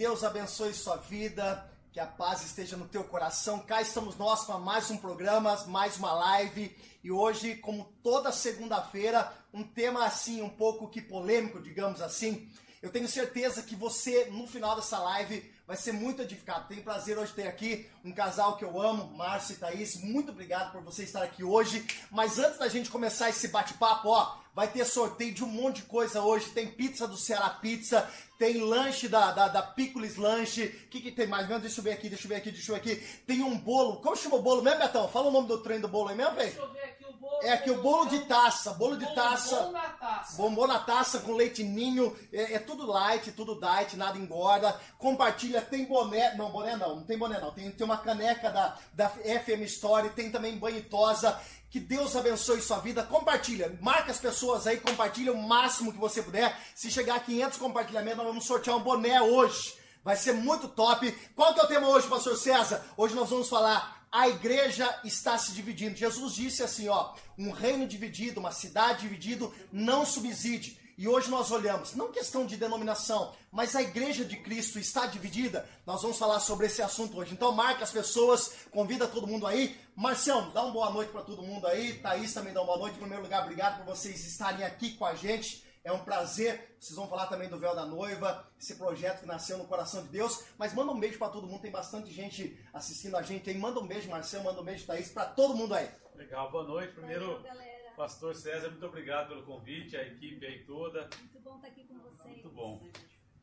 Deus abençoe sua vida, que a paz esteja no teu coração. Cá estamos nós para mais um programa, mais uma live. E hoje, como toda segunda-feira, um tema assim, um pouco que polêmico, digamos assim. Eu tenho certeza que você, no final dessa live, vai ser muito edificado. Tenho prazer hoje ter aqui um casal que eu amo, Márcio e Thaís. Muito obrigado por você estar aqui hoje. Mas antes da gente começar esse bate-papo, ó, vai ter sorteio de um monte de coisa hoje. Tem pizza do Ceará Pizza, tem lanche da, da, da Pickles Lanche. O que, que tem mais mesmo? Deixa eu ver aqui, deixa eu ver aqui, deixa eu ver aqui. Tem um bolo. Como chama o bolo mesmo, Betão? Fala o nome do trem do bolo aí mesmo, velho. Deixa eu ver aqui bolo. É aqui o bolo de taça, bolo de taça. Bombom na taça. Bombom na taça com leite ninho, é, é tudo light, tudo diet, nada engorda. Compartilha, tem boné, não, boné não, não tem boné não. Tem, tem uma caneca da, da FM Story, tem também banho tosa. Que Deus abençoe sua vida. Compartilha, marca as pessoas aí, compartilha o máximo que você puder. Se chegar a 500 compartilhamentos, nós vamos sortear um boné hoje. Vai ser muito top. Qual que é o tema hoje, pastor César? Hoje nós vamos falar a igreja está se dividindo. Jesus disse assim, ó, um reino dividido, uma cidade dividida não subside. E hoje nós olhamos, não questão de denominação, mas a igreja de Cristo está dividida. Nós vamos falar sobre esse assunto hoje. Então marca as pessoas, convida todo mundo aí. Marcião, dá uma boa noite para todo mundo aí. Thaís também dá uma boa noite. Em primeiro lugar, obrigado por vocês estarem aqui com a gente. É um prazer. Vocês vão falar também do véu da noiva, esse projeto que nasceu no coração de Deus. Mas manda um beijo para todo mundo. Tem bastante gente assistindo a gente aí. Manda um beijo, Marcelo. Manda um beijo, Thaís, para todo mundo aí. Legal, boa noite. Primeiro, Valeu. Pastor César, muito obrigado pelo convite, a equipe aí toda. Muito bom estar aqui com vocês. Muito bom.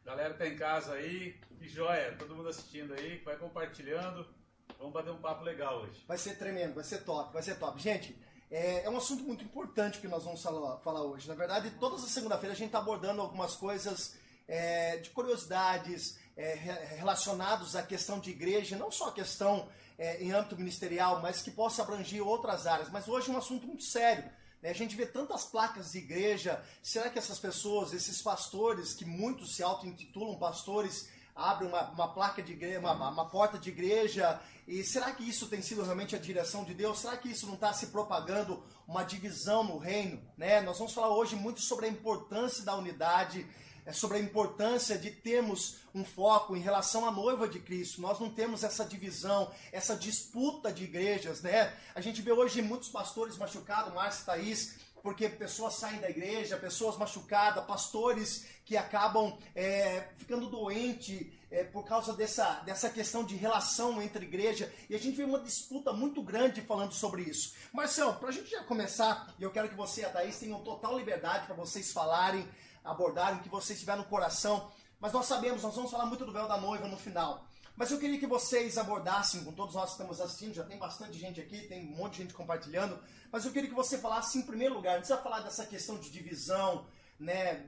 Galera que tá em casa aí, que joia, todo mundo assistindo aí, vai compartilhando. Vamos bater um papo legal hoje. Vai ser tremendo, vai ser top, vai ser top. Gente, é, é um assunto muito importante que nós vamos falar, hoje. Na verdade, todas as segunda-feira a gente está abordando algumas coisas é, de curiosidades é, re- relacionados à questão de igreja, não só a questão é, em âmbito ministerial, mas que possa abranger outras áreas. Mas hoje é um assunto muito sério. né? A gente vê tantas placas de igreja. Será que essas pessoas, esses pastores, que muitos se auto-intitulam pastores, abrem uma, uma placa de igreja, uma, uma porta de igreja? E será que isso tem sido realmente a direção de Deus? Será que isso não está se propagando uma divisão no reino? Né? Nós vamos falar hoje muito sobre a importância da unidade é sobre a importância de termos um foco em relação à noiva de Cristo. Nós não temos essa divisão, essa disputa de igrejas, né? A gente vê hoje muitos pastores machucados, Márcio Thaís, porque pessoas saem da igreja, pessoas machucadas, pastores que acabam é, ficando doentes é, por causa dessa, dessa questão de relação entre igreja. E a gente vê uma disputa muito grande falando sobre isso. Marcelo, para a gente já começar, e eu quero que você e a Thaís tenham total liberdade para vocês falarem, abordarem o que vocês tiver no coração. Mas nós sabemos, nós vamos falar muito do véu da noiva no final. Mas eu queria que vocês abordassem, com todos nós que estamos assistindo, já tem bastante gente aqui, tem um monte de gente compartilhando, mas eu queria que você falasse em primeiro lugar, não precisa falar dessa questão de divisão, né,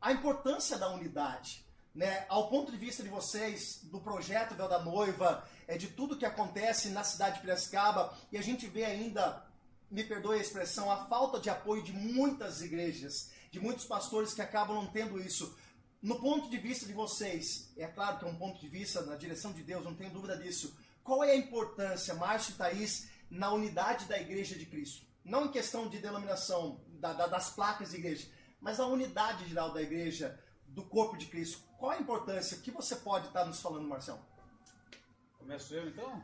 a importância da unidade, né, ao ponto de vista de vocês, do projeto Véu da Noiva, é, de tudo que acontece na cidade de Piracicaba, e a gente vê ainda, me perdoe a expressão, a falta de apoio de muitas igrejas, de muitos pastores que acabam não tendo isso. No ponto de vista de vocês, é claro que é um ponto de vista na direção de Deus, não tenho dúvida disso. Qual é a importância, Márcio e Thaís, na unidade da igreja de Cristo? Não em questão de denominação, da- da- das placas de igreja, mas a unidade geral da igreja, do corpo de Cristo. Qual a importância? O que você pode estar nos falando, Marcelo? Começo eu então?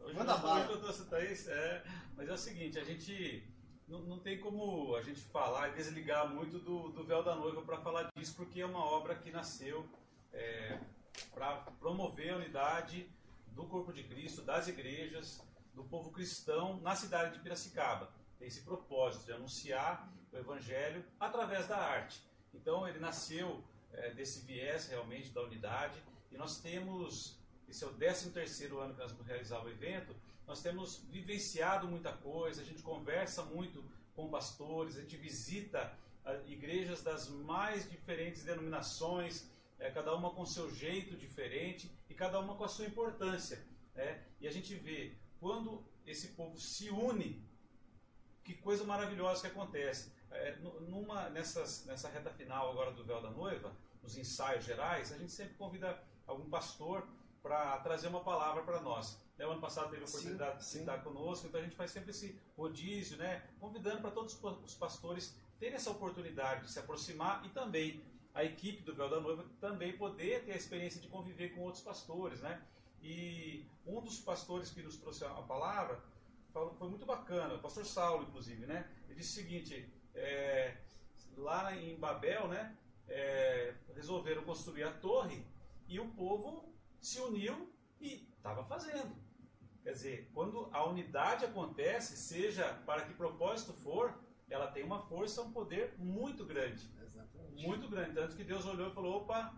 Hoje Manda bala. eu trouxe Thaís, é, mas é o seguinte, a gente não, não tem como a gente falar e desligar muito do, do véu da noiva para falar disso, porque é uma obra que nasceu para promover a unidade do corpo de Cristo, das igrejas, do povo cristão na cidade de Piracicaba. Tem esse propósito de anunciar o evangelho através da arte. Então ele nasceu é, desse viés realmente da unidade e nós temos esse é o 13 terceiro ano que nós vamos realizar o evento, nós temos vivenciado muita coisa, a gente conversa muito com pastores, a gente visita ah, igrejas das mais diferentes denominações, eh, cada uma com seu jeito diferente e cada uma com a sua importância. né? E a gente vê quando esse povo se une, que coisa maravilhosa que acontece. É, nu- numa, nessas, nessa reta final agora do Véu da Noiva, nos ensaios gerais, a gente sempre convida algum pastor para trazer uma palavra para nós. Né, O ano passado teve a Sim, oportunidade de sim. estar conosco, então a gente faz sempre esse rodízio, né, convidando para todos os pastores terem essa oportunidade de se aproximar e também a equipe do Véu da Noiva também poder ter a experiência de conviver com outros pastores, né? E um dos pastores que nos trouxe a palavra falou, foi muito bacana, o pastor Saulo, inclusive, né? Ele disse o seguinte: é, lá em Babel, né? É, resolveram construir a torre e o povo se uniu e estava fazendo. Quer dizer, quando a unidade acontece, seja para que propósito for, ela tem uma força, um poder muito grande. Exatamente. Muito grande. Tanto que Deus olhou e falou: opa,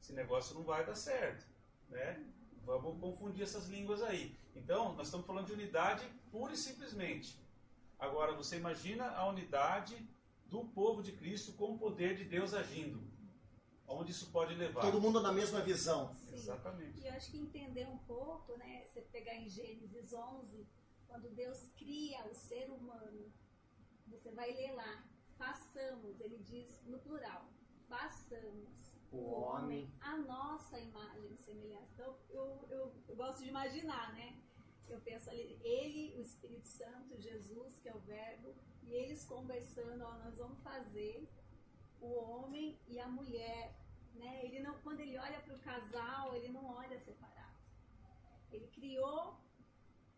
esse negócio não vai dar certo. Né? Vamos confundir essas línguas aí. Então, nós estamos falando de unidade pura e simplesmente. Agora, você imagina a unidade do povo de Cristo com o poder de Deus agindo. Onde isso pode levar? Todo mundo na mesma visão. Sim. Exatamente. E eu acho que entender um pouco, né? Você pegar em Gênesis 11, quando Deus cria o ser humano, você vai ler lá, façamos, ele diz no plural, façamos o homem a nossa imagem e semelhança. Então, eu, eu, eu gosto de imaginar, né? Eu penso ali, ele, o Espírito Santo, Jesus, que é o Verbo, e eles conversando, ó, nós vamos fazer o homem e a mulher, né? Ele não, quando ele olha para o casal, ele não olha separado. Ele criou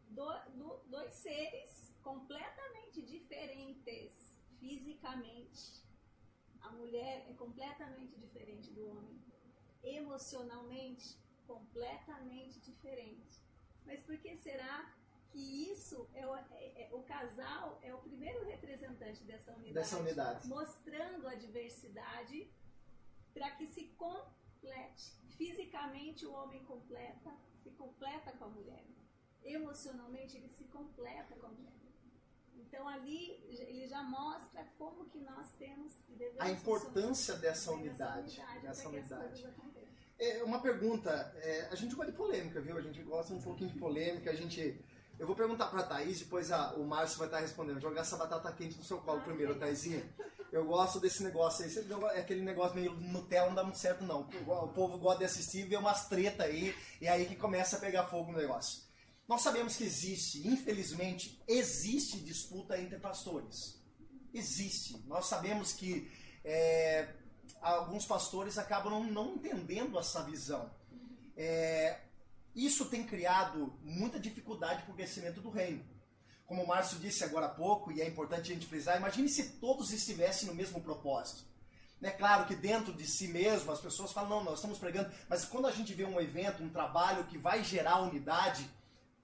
do, do, dois seres completamente diferentes fisicamente. A mulher é completamente diferente do homem. Emocionalmente, completamente diferente. Mas por que será que isso é o, é, é, o casal é o primeiro representante dessa unidade, dessa unidade. mostrando a diversidade para que se complete. Fisicamente o homem completa, se completa com a mulher. Emocionalmente ele se completa com a mulher. Então ali ele já mostra como que nós temos a importância dessa unidade, dessa unidade. É uma pergunta, é, a gente gosta de polêmica, viu? A gente gosta um pouquinho de polêmica, a gente eu vou perguntar para a Thaís, depois a, o Márcio vai estar respondendo. Jogar essa batata quente no seu colo ah, primeiro, Thaisinha. Eu gosto desse negócio aí. É aquele negócio meio Nutella não dá muito certo, não. O povo gosta de assistir e ver umas treta aí, e aí que começa a pegar fogo no negócio. Nós sabemos que existe, infelizmente, existe disputa entre pastores. Existe. Nós sabemos que é, alguns pastores acabam não, não entendendo essa visão. É, isso tem criado muita dificuldade para o crescimento do reino. Como o Márcio disse agora há pouco, e é importante a gente frisar, imagine se todos estivessem no mesmo propósito. É claro que dentro de si mesmo as pessoas falam, não, nós estamos pregando, mas quando a gente vê um evento, um trabalho que vai gerar unidade,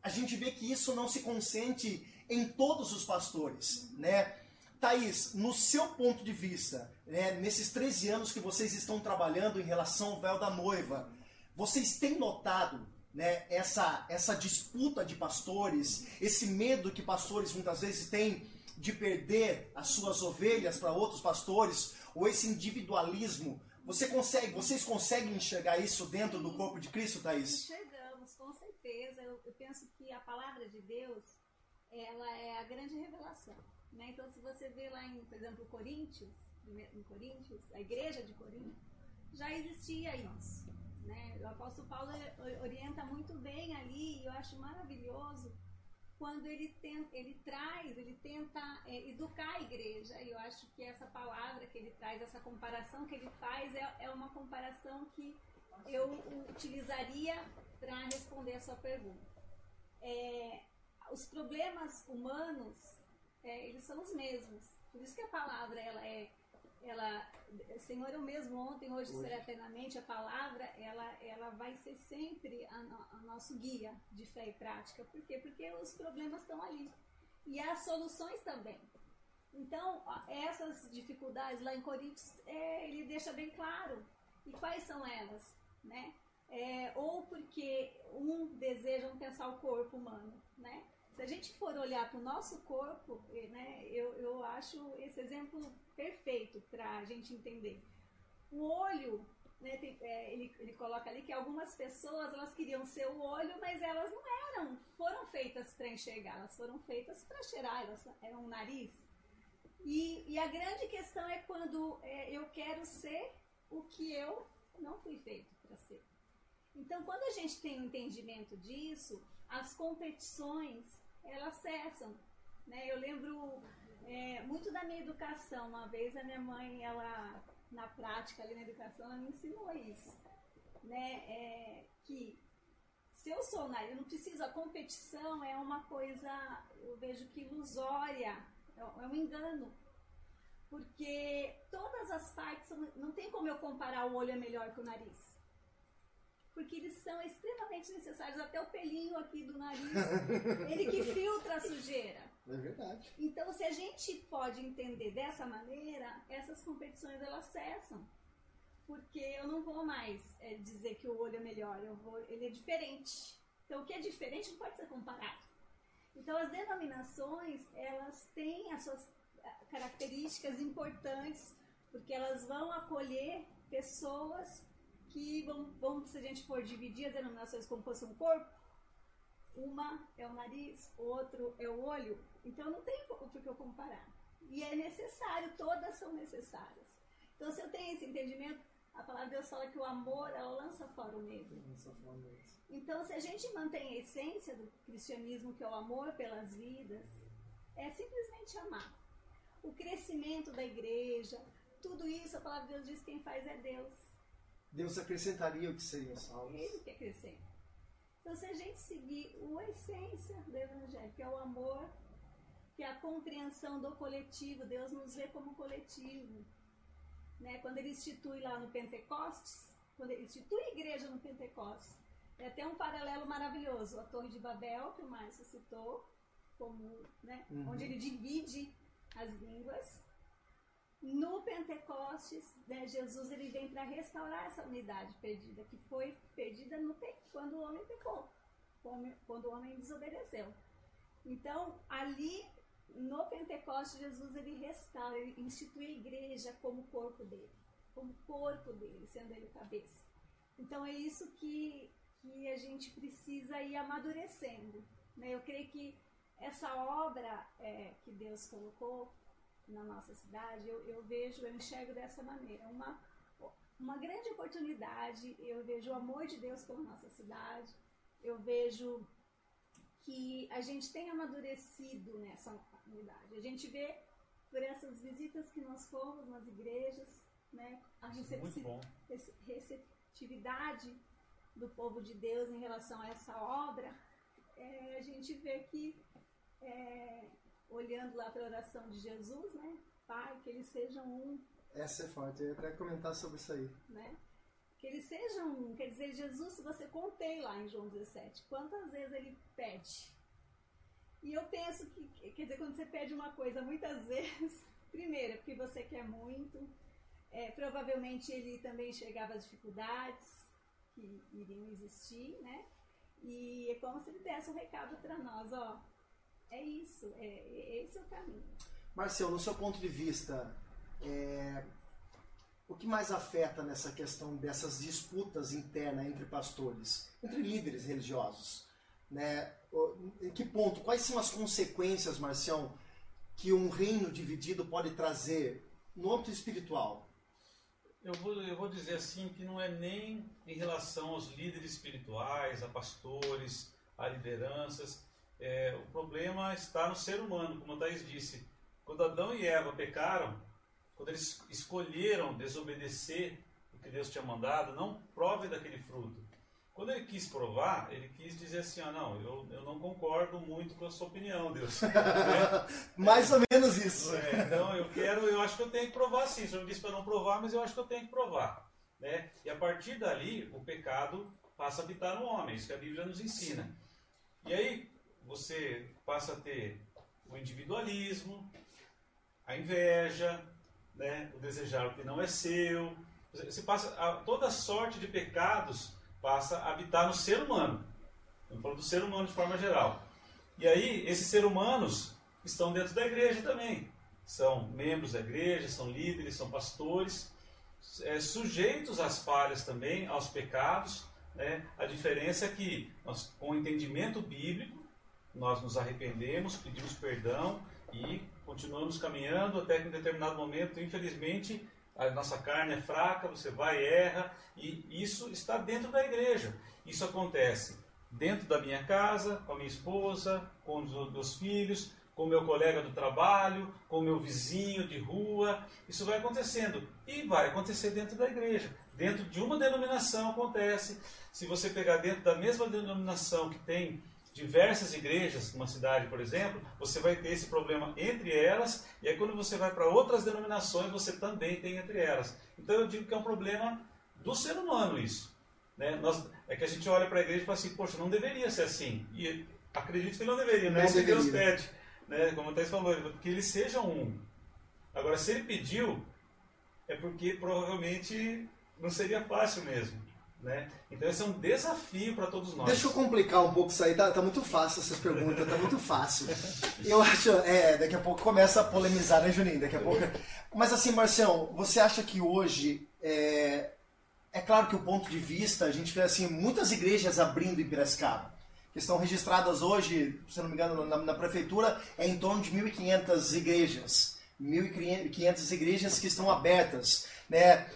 a gente vê que isso não se consente em todos os pastores, né? Thaís, no seu ponto de vista, né, nesses 13 anos que vocês estão trabalhando em relação ao véu da noiva, vocês têm notado né, essa, essa disputa de pastores, esse medo que pastores muitas vezes têm de perder as suas ovelhas para outros pastores, ou esse individualismo. Você consegue, vocês conseguem enxergar isso dentro do corpo de Cristo, Thaís? Enxergamos, com certeza. Eu, eu penso que a palavra de Deus, ela é a grande revelação. Né? Então, se você vê lá em, por exemplo, Coríntios, em Coríntios, a igreja de Corinto, já existia isso. Né? O apóstolo Paulo orienta muito bem ali, e eu acho maravilhoso quando ele, ele traz, ele tenta é, educar a igreja. E eu acho que essa palavra que ele traz, essa comparação que ele faz, é, é uma comparação que eu utilizaria para responder a sua pergunta. É, os problemas humanos, é, eles são os mesmos. Por isso que a palavra ela é ela, Senhor, eu mesmo ontem, hoje, hoje. será eternamente, a palavra, ela, ela vai ser sempre a, a nosso guia de fé e prática. Por quê? Porque os problemas estão ali. E as soluções também. Então, essas dificuldades lá em Coríntios, é, ele deixa bem claro. E quais são elas? Né? É, ou porque um deseja pensar o corpo humano, né? Se a gente for olhar para o nosso corpo, né, eu, eu acho esse exemplo perfeito para a gente entender. O olho, né, tem, é, ele, ele coloca ali que algumas pessoas elas queriam ser o olho, mas elas não eram, foram feitas para enxergar, elas foram feitas para cheirar, elas eram um nariz. E, e, a grande questão é quando é, eu quero ser o que eu não fui feito para ser. Então, quando a gente tem um entendimento disso, as competições elas cessam. Né? Eu lembro é, muito da minha educação. Uma vez a minha mãe, ela na prática, ali na educação, ela me ensinou isso. Né? É, que se eu sou nariz, eu não preciso, a competição é uma coisa, eu vejo que ilusória, é, é um engano. Porque todas as partes, não tem como eu comparar o olho é melhor que o nariz porque eles são extremamente necessários. Até o pelinho aqui do nariz, ele que filtra a sujeira. É verdade. Então, se a gente pode entender dessa maneira, essas competições elas cessam. Porque eu não vou mais é, dizer que o olho é melhor, eu vou, ele é diferente. Então, o que é diferente não pode ser comparado. Então, as denominações, elas têm as suas eh, características importantes, porque elas vão acolher pessoas que, vamos, vamos, se a gente for dividir as denominações como fosse um corpo, uma é o nariz, outro é o olho, então não tem o que eu comparar. E é necessário, todas são necessárias. Então, se eu tenho esse entendimento, a palavra de Deus fala que o amor, ela lança fora o medo. Então, se a gente mantém a essência do cristianismo, que é o amor pelas vidas, é simplesmente amar. O crescimento da igreja, tudo isso, a palavra de Deus diz que quem faz é Deus. Deus acrescentaria o que seriam salvos. Ele que acrescenta. Então, se a gente seguir a essência do Evangelho, que é o amor, que é a compreensão do coletivo, Deus nos vê como coletivo. Né? Quando ele institui lá no Pentecostes, quando ele institui a igreja no Pentecostes, é até um paralelo maravilhoso. A Torre de Babel, que o Márcio citou, como, né? Uhum. onde ele divide as línguas. No Pentecostes, né, Jesus ele vem para restaurar essa unidade perdida, que foi perdida no quando o homem pecou, quando o homem desobedeceu. Então, ali no Pentecostes, Jesus ele restaura, ele institui a igreja como corpo dele, como corpo dele, sendo ele o cabeça. Então, é isso que, que a gente precisa ir amadurecendo. Né? Eu creio que essa obra é, que Deus colocou na nossa cidade, eu, eu vejo, eu enxergo dessa maneira. Uma, uma grande oportunidade, eu vejo o amor de Deus pela nossa cidade, eu vejo que a gente tem amadurecido nessa unidade. A gente vê por essas visitas que nós fomos nas igrejas, né, a receptividade do povo de Deus em relação a essa obra, é, a gente vê que é, olhando lá para a oração de Jesus, né? Pai, que eles sejam um. Essa é forte, eu ia até comentar sobre isso aí. Né? Que eles sejam um. Quer dizer, Jesus, se você contei lá em João 17, quantas vezes ele pede? E eu penso que, quer dizer, quando você pede uma coisa muitas vezes, primeiro, é porque você quer muito, é, provavelmente ele também enxergava as dificuldades que iriam existir, né? E é como se ele desse um recado para nós, ó, é isso, é, é, esse é o caminho. Marcelo, no seu ponto de vista, é, o que mais afeta nessa questão dessas disputas internas entre pastores, entre líderes religiosos? Né? Em que ponto, quais são as consequências, Marcião, que um reino dividido pode trazer no âmbito espiritual? Eu vou, eu vou dizer assim que não é nem em relação aos líderes espirituais, a pastores, a lideranças, é, o problema está no ser humano, como a Thais disse. Quando Adão e Eva pecaram, quando eles escolheram desobedecer o que Deus tinha mandado, não prove daquele fruto. Quando ele quis provar, ele quis dizer assim: ah, não, eu, eu não concordo muito com a sua opinião, Deus. é, Mais ou menos isso. É, então eu quero, eu acho que eu tenho que provar sim. O senhor me disse para não provar, mas eu acho que eu tenho que provar. Né? E a partir dali, o pecado passa a habitar no homem, isso que a Bíblia nos ensina. E aí, você passa a ter o individualismo, a inveja, né, o desejar o que não é seu. Você passa a, toda sorte de pecados passa a habitar no ser humano. Estamos falando do ser humano de forma geral. E aí, esses seres humanos estão dentro da igreja também. São membros da igreja, são líderes, são pastores, é, sujeitos às falhas também, aos pecados. Né? A diferença é que, nós, com o entendimento bíblico, nós nos arrependemos, pedimos perdão e continuamos caminhando até que em determinado momento, infelizmente, a nossa carne é fraca, você vai e erra, e isso está dentro da igreja. Isso acontece dentro da minha casa, com a minha esposa, com os meus filhos, com meu colega do trabalho, com meu vizinho de rua. Isso vai acontecendo. E vai acontecer dentro da igreja. Dentro de uma denominação acontece. Se você pegar dentro da mesma denominação que tem diversas igrejas, numa cidade, por exemplo, você vai ter esse problema entre elas, e aí quando você vai para outras denominações, você também tem entre elas. Então eu digo que é um problema do ser humano isso. Né? Nós, é que a gente olha para a igreja e fala assim, poxa, não deveria ser assim. E acredito que não deveria, não é isso que Deus pede. Né? Como o Thais falou, que eles sejam um. Agora, se ele pediu, é porque provavelmente não seria fácil mesmo. Né? Então esse é um desafio para todos nós. Deixa eu complicar um pouco isso aí, tá, tá muito fácil essas perguntas, tá muito fácil. Eu acho, é, daqui a pouco começa a polemizar, né, Juninho? Daqui a pouco. Mas assim, Marcião, você acha que hoje é, é claro que o ponto de vista, a gente vê assim, muitas igrejas abrindo em Piracicaba, que estão registradas hoje, se não me engano, na, na prefeitura, é em torno de 1.500 igrejas. 1.500 igrejas que estão abertas, né?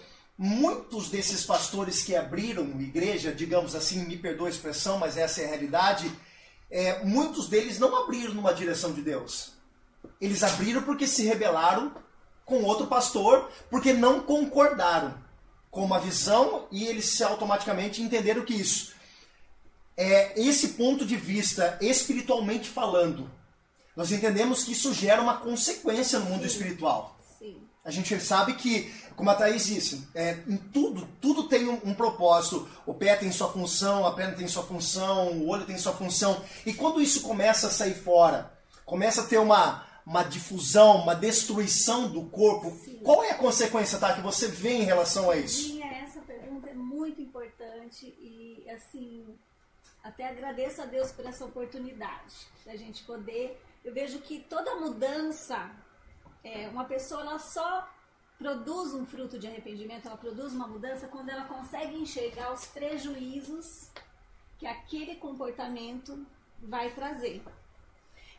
Muitos desses pastores que abriram igreja, digamos assim, me perdoa a expressão, mas essa é a realidade, é, muitos deles não abriram numa direção de Deus. Eles abriram porque se rebelaram com outro pastor, porque não concordaram com uma visão e eles se automaticamente entenderam que isso é esse ponto de vista espiritualmente falando. Nós entendemos que isso gera uma consequência no mundo espiritual. A gente sabe que como a Thaís disse, é, em tudo, tudo tem um, um, propósito. O pé tem sua função, a perna tem sua função, o olho tem sua função. E quando isso começa a sair fora, começa a ter uma, uma difusão, uma destruição do corpo, Sim. qual é a consequência tá, que você vê em relação a isso? Sim, essa pergunta é muito importante e assim, até agradeço a Deus por essa oportunidade da gente poder. Eu vejo que toda mudança, é, uma pessoa ela só produz um fruto de arrependimento, ela produz uma mudança quando ela consegue enxergar os prejuízos que aquele comportamento vai trazer.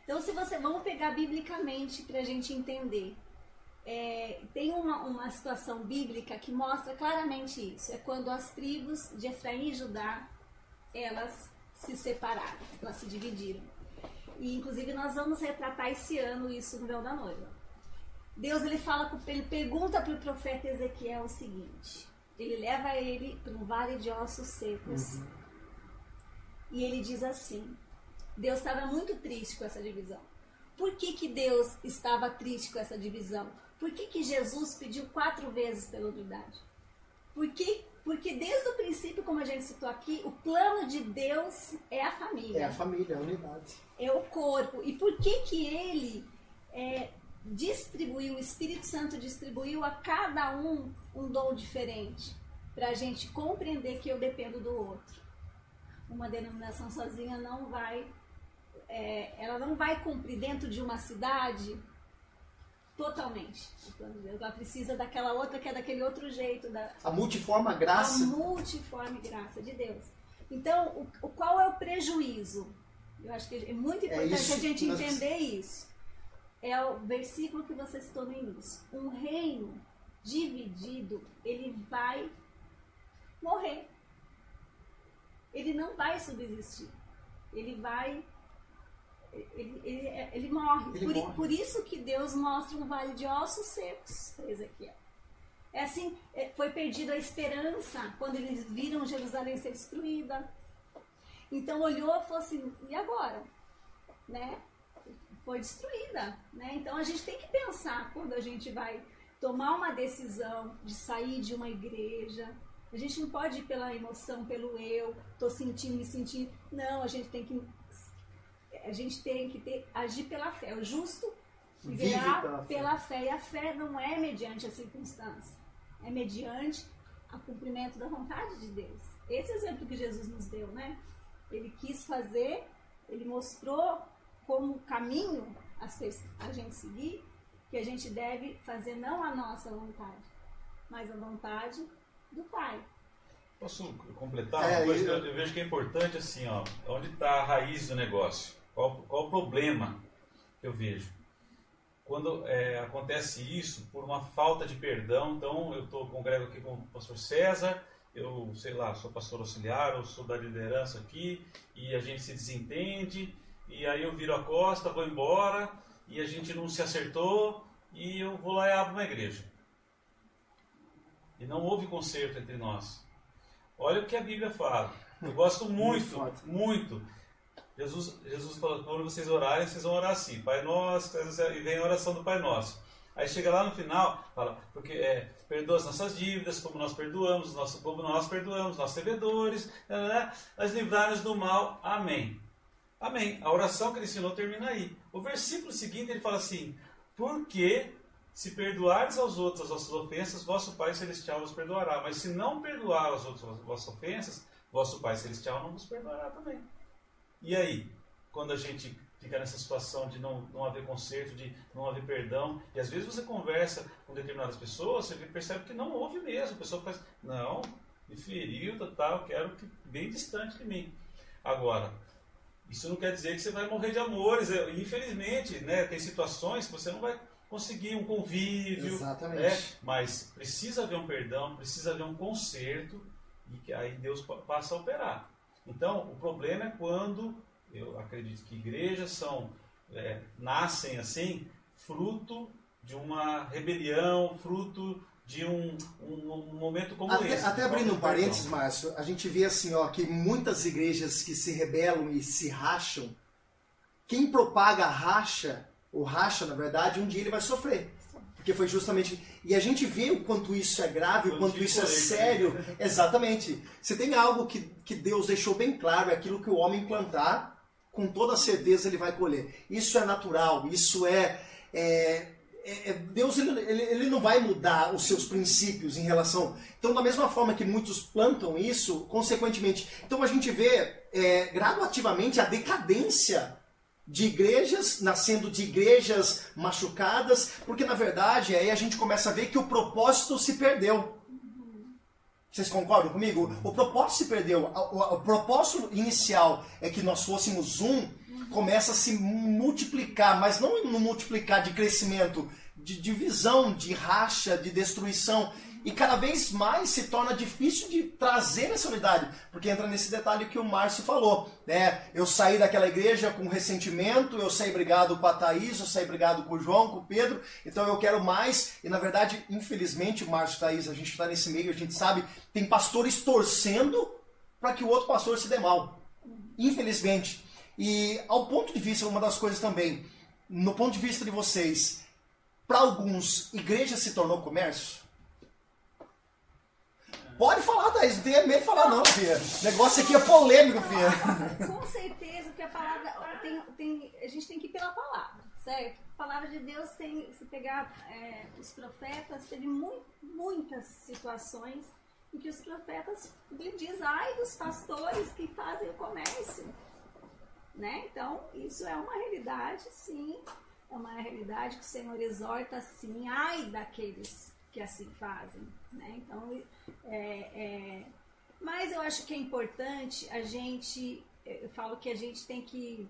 Então, se você vamos pegar biblicamente para a gente entender, é, tem uma, uma situação bíblica que mostra claramente isso. É quando as tribos de Efraim e Judá elas se separaram, elas se dividiram. E inclusive nós vamos retratar esse ano isso no véu da noiva. Deus ele fala, ele pergunta para o profeta Ezequiel o seguinte: ele leva ele para um vale de ossos secos uhum. e ele diz assim: Deus estava muito triste com essa divisão. Por que, que Deus estava triste com essa divisão? Por que, que Jesus pediu quatro vezes pela unidade? Por que, porque desde o princípio, como a gente citou aqui, o plano de Deus é a família. É a família, é a unidade. É o corpo. E por que que ele é, distribuiu, o Espírito Santo distribuiu a cada um um dom diferente, para a gente compreender que eu dependo do outro. Uma denominação sozinha não vai, é, ela não vai cumprir dentro de uma cidade totalmente Ela precisa daquela outra que é daquele outro jeito. Da, a multiforme graça. A multiforme graça de Deus. Então, o, o qual é o prejuízo? Eu acho que é muito é importante é isso, a gente entender isso é o versículo que você citou no início. Um reino dividido, ele vai morrer. Ele não vai subsistir. Ele vai. Ele, ele, ele morre. Ele por, morre. por isso que Deus mostra um vale de ossos secos para Ezequiel. É assim, é, foi perdida a esperança quando eles viram Jerusalém ser destruída. Então olhou e falou assim, e agora? Né? Foi destruída. Né? Então a gente tem que pensar quando a gente vai tomar uma decisão de sair de uma igreja. A gente não pode ir pela emoção, pelo eu, tô sentindo, me sentindo. Não, a gente tem que a gente tem que ter, agir pela fé. O justo viverá pela, pela fé. fé. E a fé não é mediante a circunstância, é mediante o cumprimento da vontade de Deus. Esse exemplo que Jesus nos deu, né? Ele quis fazer, ele mostrou como caminho a, ser, a gente seguir, que a gente deve fazer não a nossa vontade, mas a vontade do Pai. Posso completar é, uma coisa eu... eu... vejo que é importante assim, ó, onde está a raiz do negócio? Qual, qual o problema que eu vejo? Quando é, acontece isso por uma falta de perdão, então eu estou congrego aqui com o pastor César, eu sei lá, sou pastor auxiliar, eu sou da liderança aqui, e a gente se desentende, e aí eu viro a costa, vou embora, e a gente não se acertou e eu vou lá e abro uma igreja. E não houve conserto entre nós. Olha o que a Bíblia fala. Eu gosto muito, muito. Jesus, Jesus falou: quando vocês orarem, vocês vão orar assim, Pai Nosso, e vem a oração do Pai Nosso. Aí chega lá no final, fala, porque é, perdoa as nossas dívidas, como nós perdoamos, nosso, como nós perdoamos, nossos devedores, né, né, né mas livrar-nos do mal. Amém. Amém. A oração que ele ensinou termina aí. O versículo seguinte ele fala assim: Porque se perdoares aos outros as vossas ofensas, vosso Pai Celestial vos perdoará. Mas se não perdoar aos outros as vossas ofensas, vosso Pai Celestial não vos perdoará também. E aí, quando a gente fica nessa situação de não, não haver conserto, de não haver perdão, e às vezes você conversa com determinadas pessoas, você percebe que não houve mesmo. A pessoa faz, não, me feriu, tal, quero que bem distante de mim. Agora, isso não quer dizer que você vai morrer de amores. Infelizmente, né, tem situações que você não vai conseguir um convívio. Exatamente. Né, mas precisa haver um perdão, precisa haver um conserto, e que aí Deus passa a operar. Então, o problema é quando, eu acredito que igrejas são, é, nascem assim, fruto de uma rebelião, fruto de um, um, um momento como até, esse. Até abrindo um parênteses, Márcio, a gente vê assim, ó, que muitas igrejas que se rebelam e se racham, quem propaga a racha, o racha, na verdade, um dia ele vai sofrer. Porque foi justamente. E a gente vê o quanto isso é grave, o quanto isso é sério. Exatamente. Você tem algo que, que Deus deixou bem claro, é aquilo que o homem plantar, com toda certeza ele vai colher. Isso é natural, isso é, é é, é, Deus ele, ele, ele, não vai mudar os seus princípios em relação. Então, da mesma forma que muitos plantam isso, consequentemente. Então, a gente vê é, gradativamente a decadência de igrejas, nascendo de igrejas machucadas, porque na verdade aí a gente começa a ver que o propósito se perdeu. Vocês concordam comigo? O propósito se perdeu. O, o, o propósito inicial é que nós fôssemos um começa a se multiplicar, mas não no multiplicar de crescimento, de divisão, de racha, de destruição. E cada vez mais se torna difícil de trazer essa unidade, porque entra nesse detalhe que o Márcio falou. Né? Eu saí daquela igreja com ressentimento, eu saí brigado com a Thaís, eu saí brigado com o João, com o Pedro, então eu quero mais. E na verdade, infelizmente, Márcio e Thaís, a gente está nesse meio, a gente sabe, tem pastores torcendo para que o outro pastor se dê mal. Infelizmente. E ao ponto de vista, uma das coisas também, no ponto de vista de vocês, para alguns, igreja se tornou comércio? Pode falar, Thaís, não tem medo de falar não, filha. O negócio aqui é polêmico, filha. Com certeza que a palavra. Tem, tem, a gente tem que ir pela palavra, certo? A palavra de Deus tem. Se pegar é, os profetas, teve mu muitas situações em que os profetas lhe diz, ai dos pastores que fazem o comércio. Né? Então, isso é uma realidade, sim, é uma realidade que o Senhor exorta, sim, ai daqueles que assim fazem. Né? Então, é, é, mas eu acho que é importante a gente, eu falo que a gente tem que,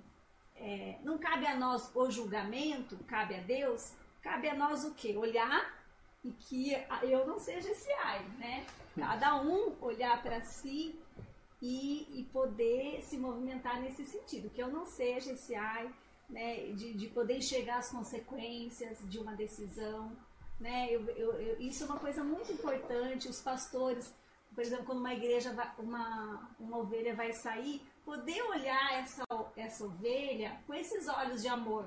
é, não cabe a nós o julgamento, cabe a Deus, cabe a nós o quê? Olhar e que eu não seja esse ai, né? Cada um olhar para si e, e poder se movimentar nesse sentido, que eu não seja esse ai, né, de, de poder enxergar as consequências de uma decisão, né, eu, eu, eu, isso é uma coisa muito importante, os pastores, por exemplo, quando uma igreja, vai, uma, uma ovelha vai sair, poder olhar essa, essa ovelha com esses olhos de amor,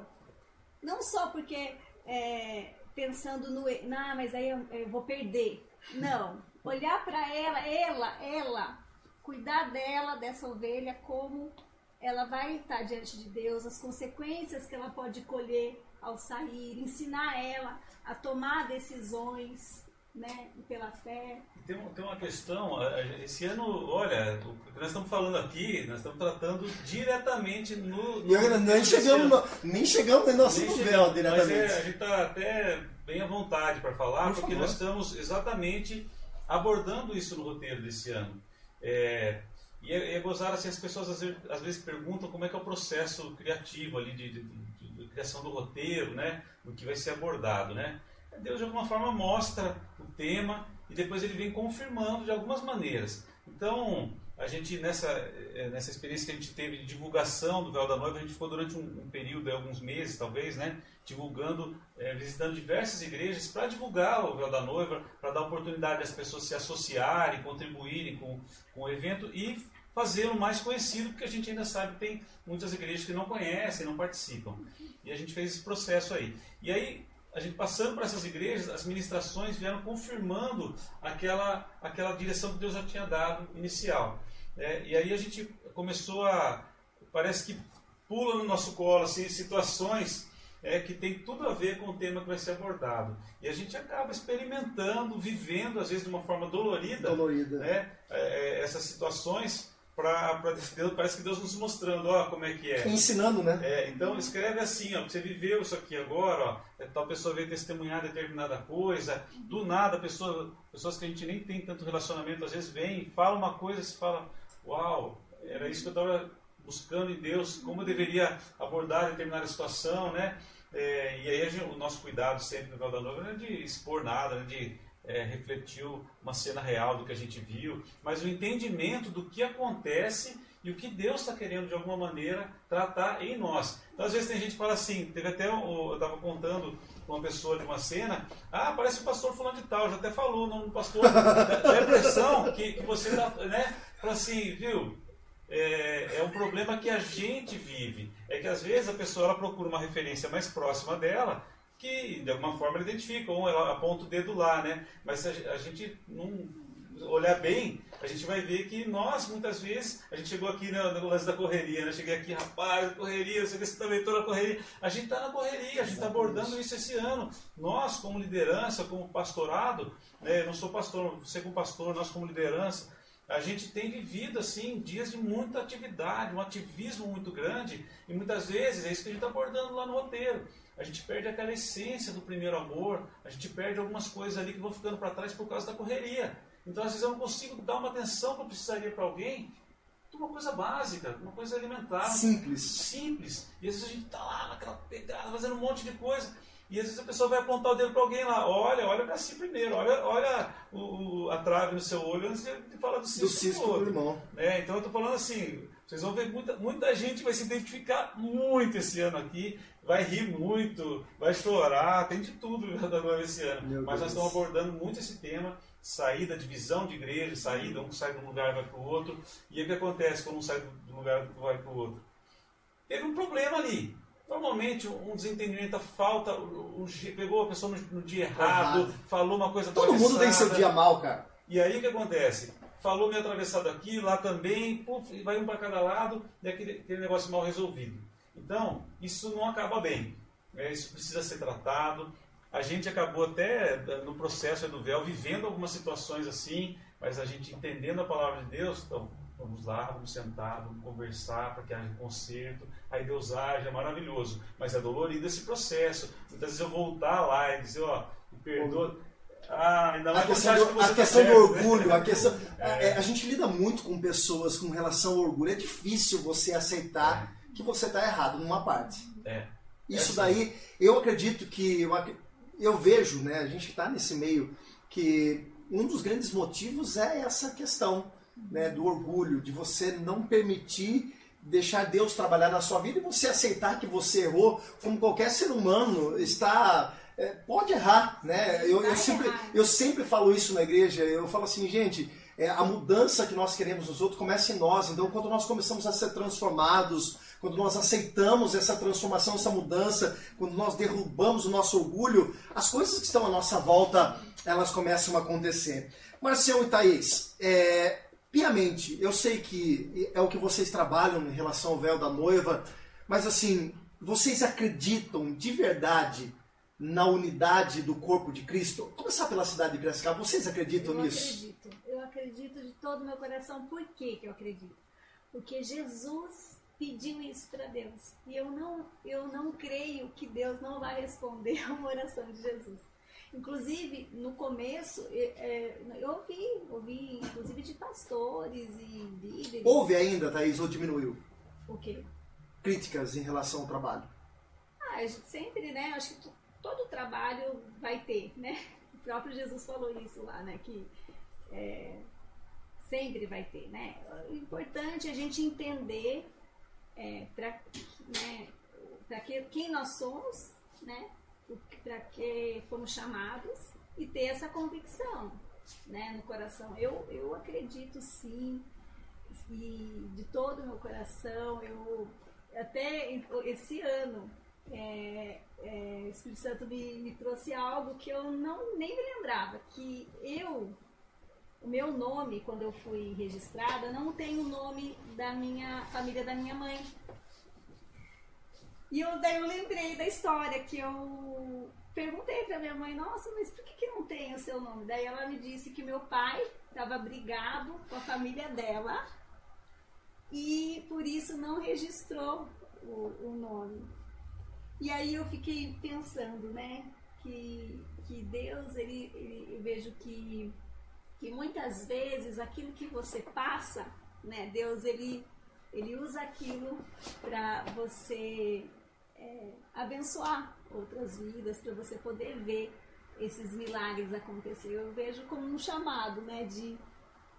não só porque é, pensando no, não, mas aí eu, eu vou perder, não, olhar para ela, ela, ela, cuidar dela, dessa ovelha, como ela vai estar diante de Deus, as consequências que ela pode colher ao sair, ensinar ela a tomar decisões né, pela fé. Tem, tem uma questão, esse ano, olha, o que nós estamos falando aqui, nós estamos tratando diretamente no. no eu, nem, chegamos no, nem chegamos no nosso véu diretamente. Mas é, a gente está até bem à vontade para falar, Por porque favor. nós estamos exatamente abordando isso no roteiro desse ano. É, e é, é gozar assim, as pessoas às vezes, às vezes, perguntam como é que é o processo criativo ali de, de, de, de criação do roteiro, né? O que vai ser abordado, né? Deus de alguma forma mostra o tema e depois ele vem confirmando de algumas maneiras. Então, a, gente, nessa, eh, nessa experiência que a gente teve de divulgação do Véu da Noiva, a gente ficou durante um, um período, alguns meses talvez, né? Divulgando, é, visitando diversas igrejas para divulgar o Véu da Noiva, para dar oportunidade às pessoas se associarem, contribuírem com, com o evento e fazê-lo mais conhecido, porque a gente ainda sabe que tem muitas igrejas que não conhecem, não participam. E a gente fez esse processo aí. E aí, a gente passando por essas igrejas, as ministrações vieram confirmando aquela, aquela direção que Deus já tinha dado inicial. É, e aí a gente começou a. Parece que pula no nosso colo assim, situações é, que tem tudo a ver com o tema que vai ser abordado. E a gente acaba experimentando, vivendo, às vezes de uma forma dolorida, dolorida. Né, é, é essas situações para Deus, parece que Deus nos mostrando, ó, como é que é. Ensinando, né? É, então escreve assim, ó, você viveu isso aqui agora, ó, é, tal pessoa veio testemunhar determinada coisa, do nada, pessoa, pessoas que a gente nem tem tanto relacionamento, às vezes vem, fala uma coisa, se fala, uau, era isso que eu estava buscando em Deus, como eu deveria abordar determinada situação, né? É, e aí gente, o nosso cuidado sempre no Val da Noiva não é de expor nada, né? de é, refletiu uma cena real do que a gente viu, mas o entendimento do que acontece e o que Deus está querendo de alguma maneira tratar em nós. Então, às vezes tem gente que fala assim, teve até eu estava contando com uma pessoa de uma cena, ah, parece o pastor falando de tal, já até falou, não, pastor, dá a impressão que, que você está, né, fala assim, viu, é, é, um problema que a gente vive. É que às vezes a pessoa ela procura uma referência mais próxima dela que de alguma forma ela identifica, ou ela aponta o dedo lá, né? Mas se a, a gente não olhar bem, a gente vai ver que nós, muitas vezes, a gente chegou aqui no, no lance da correria, né? Cheguei aqui, rapaz, correria, você se também estou na correria. A gente está na correria, a gente está abordando isso esse ano. Nós, como liderança, como pastorado, né? eu não sou pastor, você como pastor, nós como liderança, a gente tem vivido assim dias de muita atividade, um ativismo muito grande, e muitas vezes é isso que a gente está abordando lá no roteiro a gente perde aquela essência do primeiro amor, a gente perde algumas coisas ali que vão ficando para trás por causa da correria. Então, às vezes, eu não consigo dar uma atenção que eu precisaria para alguém uma coisa básica, uma coisa alimentar. Simples. Simples. E às vezes a gente está lá naquela pegada, fazendo um monte de coisa. E às vezes a pessoa vai apontar o dedo para alguém lá, olha, olha para si primeiro, olha, olha o, a trave no seu olho antes de falar do cisco do, do irmão. É, então eu estou falando assim, vocês vão ver muita, muita gente vai se identificar muito esse ano aqui, vai rir muito, vai chorar, tem de tudo esse ano. Meu Mas Deus. nós estamos abordando muito esse tema, saída, divisão de igreja, saída, um sai de um lugar e vai para o outro. E o que acontece quando um sai de um lugar e vai para o outro? Teve um problema ali. Normalmente um desentendimento, a falta, o, o, pegou a pessoa no, no dia errado, errado, falou uma coisa Todo mundo tem seu dia mal, cara. E aí o que acontece? Falou meio atravessado aqui, lá também, puf, vai um para cada lado, e aquele, aquele negócio mal resolvido. Então, isso não acaba bem. Né? Isso precisa ser tratado. A gente acabou até no processo do véu vivendo algumas situações assim, mas a gente entendendo a palavra de Deus, então vamos lá, vamos sentar, vamos conversar para que haja conserto. Aí Deus age, é maravilhoso. Mas é dolorido esse processo. Muitas vezes eu voltar lá e dizer, ó, me perdoa. Ah, ainda mais a questão, do, a tá questão do né? orgulho, a questão. É. A, a, gente lida muito com pessoas com relação ao orgulho. É difícil você aceitar é que você está errado numa parte. É. Isso é daí, eu acredito que. Eu, eu vejo, né, a gente está nesse meio, que um dos grandes motivos é essa questão né, do orgulho, de você não permitir deixar Deus trabalhar na sua vida e você aceitar que você errou, como qualquer ser humano está. É, pode errar, né? Eu, eu, sempre, eu sempre falo isso na igreja, eu falo assim, gente, é, a mudança que nós queremos nos outros começa em nós. Então, quando nós começamos a ser transformados, quando nós aceitamos essa transformação, essa mudança, quando nós derrubamos o nosso orgulho, as coisas que estão à nossa volta, elas começam a acontecer. Marcelo e Thaís, é, piamente, eu sei que é o que vocês trabalham em relação ao véu da noiva, mas assim, vocês acreditam de verdade na unidade do corpo de Cristo? Vou começar pela cidade de Piracicaba, vocês acreditam eu nisso? Eu acredito, eu acredito de todo o meu coração. Por que, que eu acredito? Porque Jesus pediu isso para Deus. E eu não, eu não creio que Deus não vai responder a uma oração de Jesus. Inclusive, no começo, é, eu ouvi, ouvi inclusive de pastores e líderes. Houve ainda, Thaís, ou diminuiu? O quê? Críticas em relação ao trabalho. Ah, a gente sempre, né? Acho que todo trabalho vai ter, né? O próprio Jesus falou isso lá, né? Que é, Sempre vai ter, né? O importante é a gente entender é, para né, que, quem nós somos, né? Para que fomos chamados e ter essa convicção né, no coração. Eu, eu acredito sim, e de todo o meu coração, eu até esse ano é, é, o Espírito Santo me, me trouxe algo que eu não nem me lembrava, que eu, o meu nome, quando eu fui registrada, não tem o nome da minha família da minha mãe. E eu, daí eu lembrei da história que eu perguntei para minha mãe, nossa, mas por que, que não tem o seu nome? Daí ela me disse que meu pai estava brigado com a família dela e por isso não registrou o, o nome. E aí eu fiquei pensando, né, que, que Deus, ele, ele, eu vejo que, que muitas vezes aquilo que você passa, né, Deus, ele, ele usa aquilo para você é, abençoar outras vidas, para você poder ver esses milagres acontecer. Eu vejo como um chamado, né, de,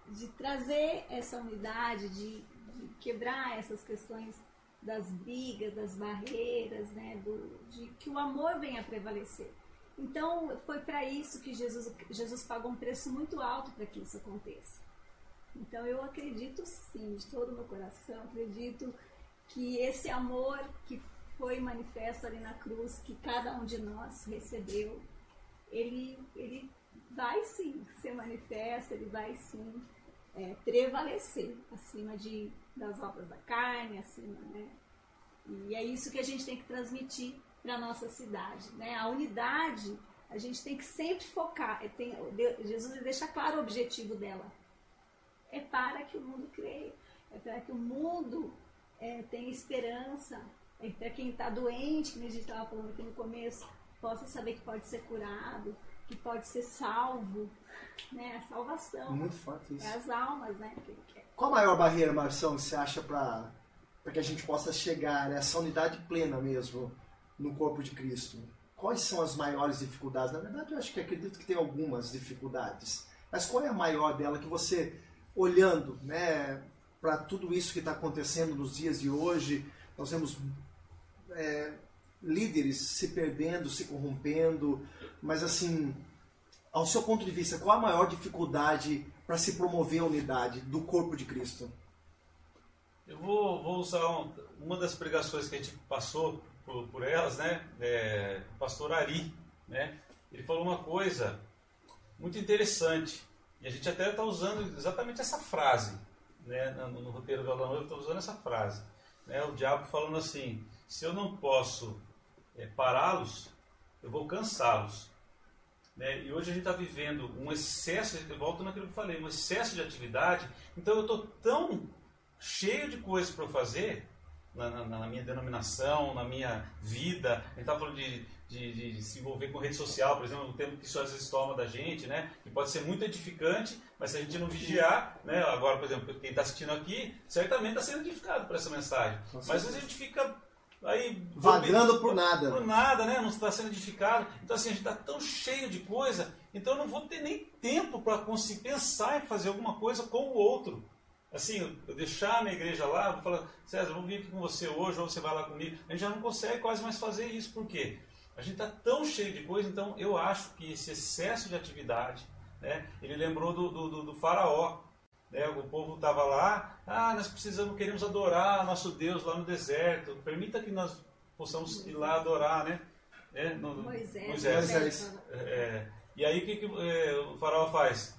de trazer essa unidade, de, de quebrar essas questões das brigas, das barreiras, né, do, de que o amor venha a prevalecer. Então, foi para isso que Jesus, Jesus pagou um preço muito alto para que isso aconteça. Então, eu acredito sim, de todo o meu coração, acredito que esse amor que foi manifesto ali na cruz, que cada um de nós recebeu, ele, ele vai sim ser manifesto, ele vai sim é, prevalecer acima de, das obras da carne, acima, né? E é isso que a gente tem que transmitir para a nossa cidade, né? A unidade, a gente tem que sempre focar. É, tem, Jesus deixa claro o objetivo dela. É para que o mundo creia, é para que o mundo é, tenha esperança, é para quem está doente, que a gente estava falando aqui no começo, possa saber que pode ser curado, que pode ser salvo, né? A salvação. Muito forte isso. É as almas, né? Qual a maior barreira, Marção, que você acha para que a gente possa chegar a essa unidade plena mesmo no corpo de Cristo? Quais são as maiores dificuldades? Na verdade, eu acho que acredito que tem algumas dificuldades. Mas qual é a maior dela que você, olhando né, para tudo isso que está acontecendo nos dias de hoje, nós temos é, líderes se perdendo, se corrompendo, mas assim, ao seu ponto de vista, qual a maior dificuldade para se promover a unidade do corpo de Cristo? Eu vou, vou usar um, uma das pregações que a gente passou por, por elas, né? É, pastor Ari, né? Ele falou uma coisa muito interessante e a gente até está usando exatamente essa frase, né? No, no roteiro do Alan, eu estou usando essa frase, né? O diabo falando assim: se eu não posso é, pará-los, eu vou cansá-los. Né? E hoje a gente está vivendo um excesso, eu volto naquilo que eu falei, um excesso de atividade, então eu estou tão cheio de coisas para fazer, na, na, na, minha denominação, na minha vida, a gente está falando de, de, de, se envolver com rede social, por exemplo, o tempo que isso às vezes toma da gente, né? que pode ser muito edificante, mas se a gente não vigiar, né? agora, por exemplo, quem está assistindo aqui, certamente está sendo edificado por essa mensagem. Mas às vezes a gente fica aí vagando por nada. Por nada, né? Não está sendo edificado. Então assim, a gente está tão cheio de coisa, então eu não vou ter nem tempo para conseguir pensar em fazer alguma coisa com o outro. Assim, eu deixar a minha igreja lá, vou falar, César, vou vir aqui com você hoje, ou você vai lá comigo. A gente já não consegue quase mais fazer isso. Por quê? A gente está tão cheio de coisa, então eu acho que esse excesso de atividade, né? Ele lembrou do, do, do faraó. Né? O povo estava lá, ah, nós precisamos, queremos adorar nosso Deus lá no deserto. Permita que nós possamos ir lá adorar, né? É, no, Moisés. Moisés. Moisés. É, e aí o que, que é, o faraó faz?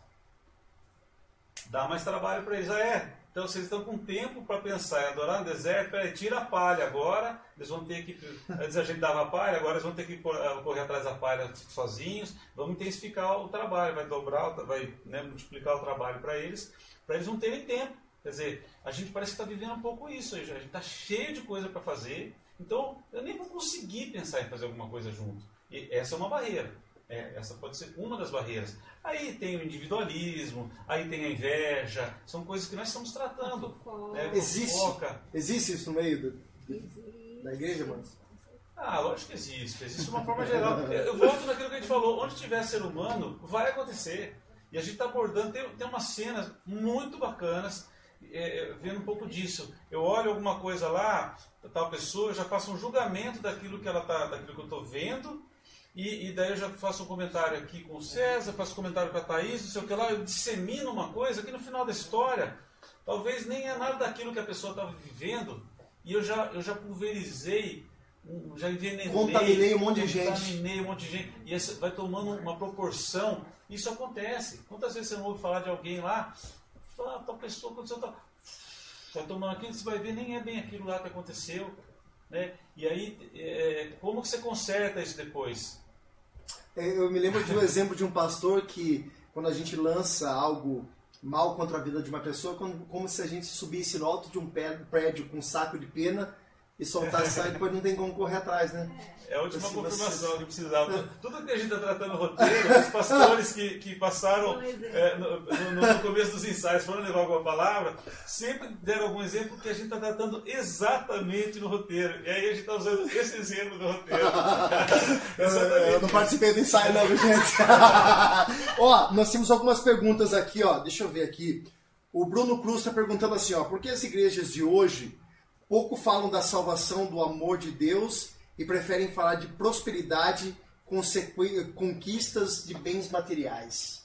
Dá mais trabalho para eles. Ah, é? Então vocês estão com tempo para pensar em adorar no deserto, peraí, tira a palha agora, eles vão ter que. Antes a gente dava a palha, agora eles vão ter que correr atrás da palha sozinhos, vamos intensificar o trabalho, vai dobrar, vai né, multiplicar o trabalho para eles para eles não terem tempo. Quer dizer, a gente parece que está vivendo um pouco isso. A gente está cheio de coisa para fazer, então eu nem vou conseguir pensar em fazer alguma coisa junto. E essa é uma barreira. É, essa pode ser uma das barreiras. Aí tem o individualismo, aí tem a inveja, são coisas que nós estamos tratando. É, existe, existe isso no meio do, da igreja, mano? Ah, lógico que existe. Existe uma forma geral. Eu volto naquilo que a gente falou: onde tiver ser humano, vai acontecer. E a gente está abordando, tem, tem umas cenas muito bacanas, é, é, vendo um pouco disso. Eu olho alguma coisa lá, tal pessoa, eu já faço um julgamento daquilo que ela tá, daquilo que eu estou vendo, e, e, daí eu já faço um comentário aqui com o César, faço um comentário com a Thaís, não sei o que lá, eu dissemino uma coisa que no final da história, talvez nem é nada daquilo que a pessoa estava vivendo, e eu já, eu já pulverizei, já envenenei. Contaminei um monte de gente. Contaminei um monte de gente. E esse vai tomando uma proporção. Isso acontece. Quantas vezes você não ouve falar de alguém lá? Fala, ah, tal pessoa aconteceu tal. Vai tomando aquilo, você vai ver, nem é bem aquilo lá que aconteceu. Né? E aí, é, como que você conserta isso depois? É, eu me lembro de um exemplo de um pastor que, quando a gente lança algo mal contra a vida de uma pessoa, como, como se a gente subisse no alto de um prédio com um saco de pena e soltar e depois não tem como correr atrás, né? É a última assim, confirmação você... que precisava. Tudo que a gente está tratando no roteiro, os pastores que, que passaram é, no, no, no, começo dos ensaios foram levar alguma palavra, sempre deram algum exemplo que a gente está tratando exatamente no roteiro. E aí a gente está usando esse exemplo do roteiro. eu não participei do ensaio não, gente. ó, nós temos algumas perguntas aqui, ó. Deixa eu ver aqui. O Bruno Cruz está perguntando assim, ó, por que as igrejas de hoje pouco falam da salvação, do amor de Deus e preferem falar de prosperidade, conquistas de bens materiais.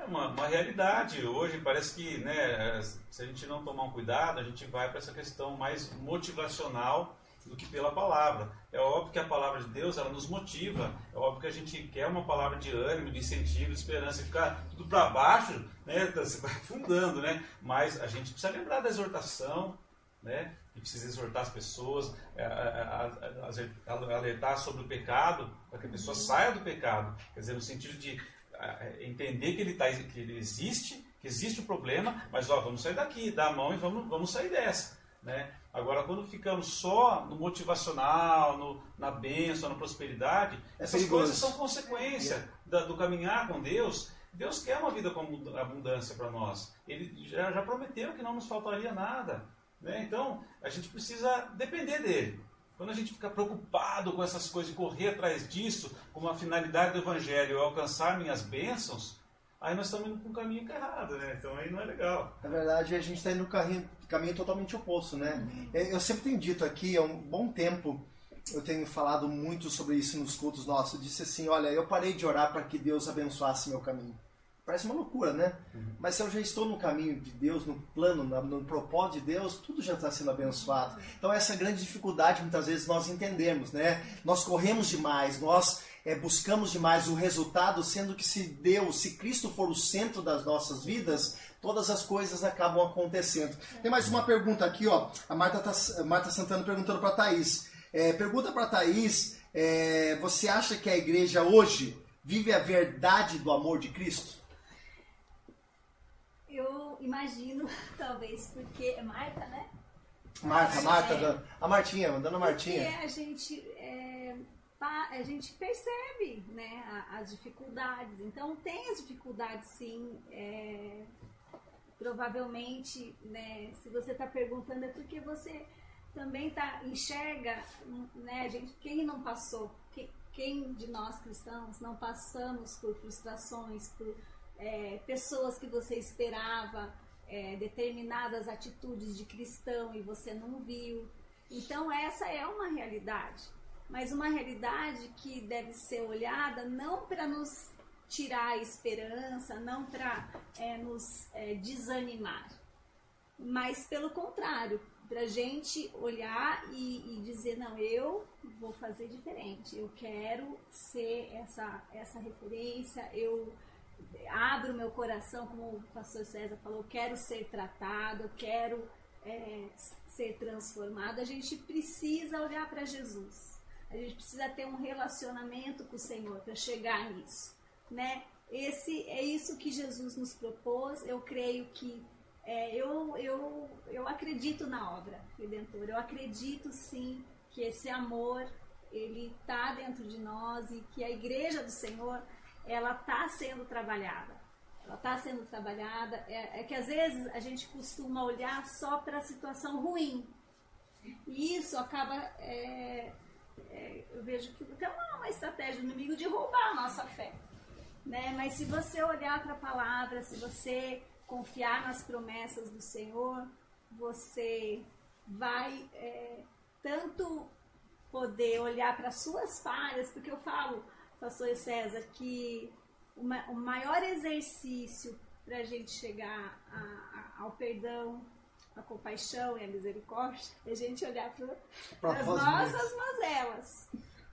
É uma, uma, realidade. Hoje parece que né, se a gente não tomar um cuidado, a gente vai para essa questão mais motivacional do que pela palavra. É óbvio que a palavra de Deus ela nos motiva, é óbvio que a gente quer uma palavra de ânimo, de incentivo, de esperança, e ficar tudo para baixo, né, você vai afundando, né? Mas a gente precisa lembrar da exortação, né? E precisa exortar as pessoas, é, é, é, alertar sobre o pecado, para que a pessoa saia do pecado. Quer dizer, no sentido de entender que ele, tá, que ele existe, que existe o problema, mas ó, vamos sair daqui, dar a mão e vamos, vamos sair dessa. Né? Agora, quando ficamos só no motivacional, no, na bênção, na prosperidade, é essas perigoso. coisas são consequência da, do caminhar com Deus. Deus quer uma vida com abundância para nós. Ele já, já prometeu que não nos faltaria nada. Né? Então, a gente precisa depender dele. Quando a gente fica preocupado com essas coisas e correr atrás disso, como a finalidade do Evangelho é alcançar minhas bênçãos, aí nós estamos indo para um caminho errado, né? Então aí não é legal. Na verdade, a gente está indo no caminho, caminho totalmente oposto, né? Uhum. Eu sempre tenho dito aqui, há um bom tempo, eu tenho falado muito sobre isso nos cultos nossos, eu disse assim, olha, eu parei de orar para que Deus abençoasse meu caminho. Parece uma loucura, né? Uhum. Mas se eu já estou no caminho de Deus, no plano, no propósito de Deus, tudo já está sendo abençoado. Então essa é grande dificuldade muitas vezes nós entendemos, né? Nós corremos demais, nós é, buscamos demais o resultado, sendo que se Deus, se Cristo for o centro das nossas vidas, todas as coisas acabam acontecendo. Tem mais uma pergunta aqui, ó. A Marta, tá, Marta Santana perguntando para a Thaís. É, pergunta para a Thaís, é, você acha que a igreja hoje vive a verdade do amor de Cristo? Imagino, talvez, porque é Marta, né? Marta, Marta, é, a Martinha, dona Martinha. Porque a gente, é, a gente percebe né, as dificuldades. Então, tem as dificuldades, sim. É, provavelmente, né, se você está perguntando, é porque você também tá, enxerga, né, gente, quem não passou, quem, quem de nós cristãos não passamos por frustrações, por é, pessoas que você esperava, é, determinadas atitudes de cristão e você não viu. Então, essa é uma realidade, mas uma realidade que deve ser olhada não para nos tirar a esperança, não para é, nos é, desanimar, mas pelo contrário, para a gente olhar e, e, dizer: não, eu vou fazer diferente, eu quero ser essa, essa referência, eu abro meu coração, como o pastor César falou, quero ser tratado, quero é, ser transformado, a gente precisa olhar para Jesus. A gente precisa ter um relacionamento com o Senhor para chegar nisso, né? Esse é isso que Jesus nos propôs. Eu creio que é, eu, eu, eu acredito na obra redentora. Eu acredito sim que esse amor ele está dentro de nós e que a igreja do Senhor ela está sendo trabalhada. Ela está sendo trabalhada. É, é, que às vezes a gente costuma olhar só para a situação ruim. E isso acaba. É, é, eu vejo que é uma, uma estratégia do inimigo de roubar a nossa fé. Né? Mas se você olhar para a palavra, se você confiar nas promessas do Senhor, você vai é, tanto poder olhar para suas falhas, porque eu falo, pastor César, que o maior exercício para a gente chegar a, a, ao perdão, a compaixão e a misericórdia é a gente olhar para as nossas mazelas.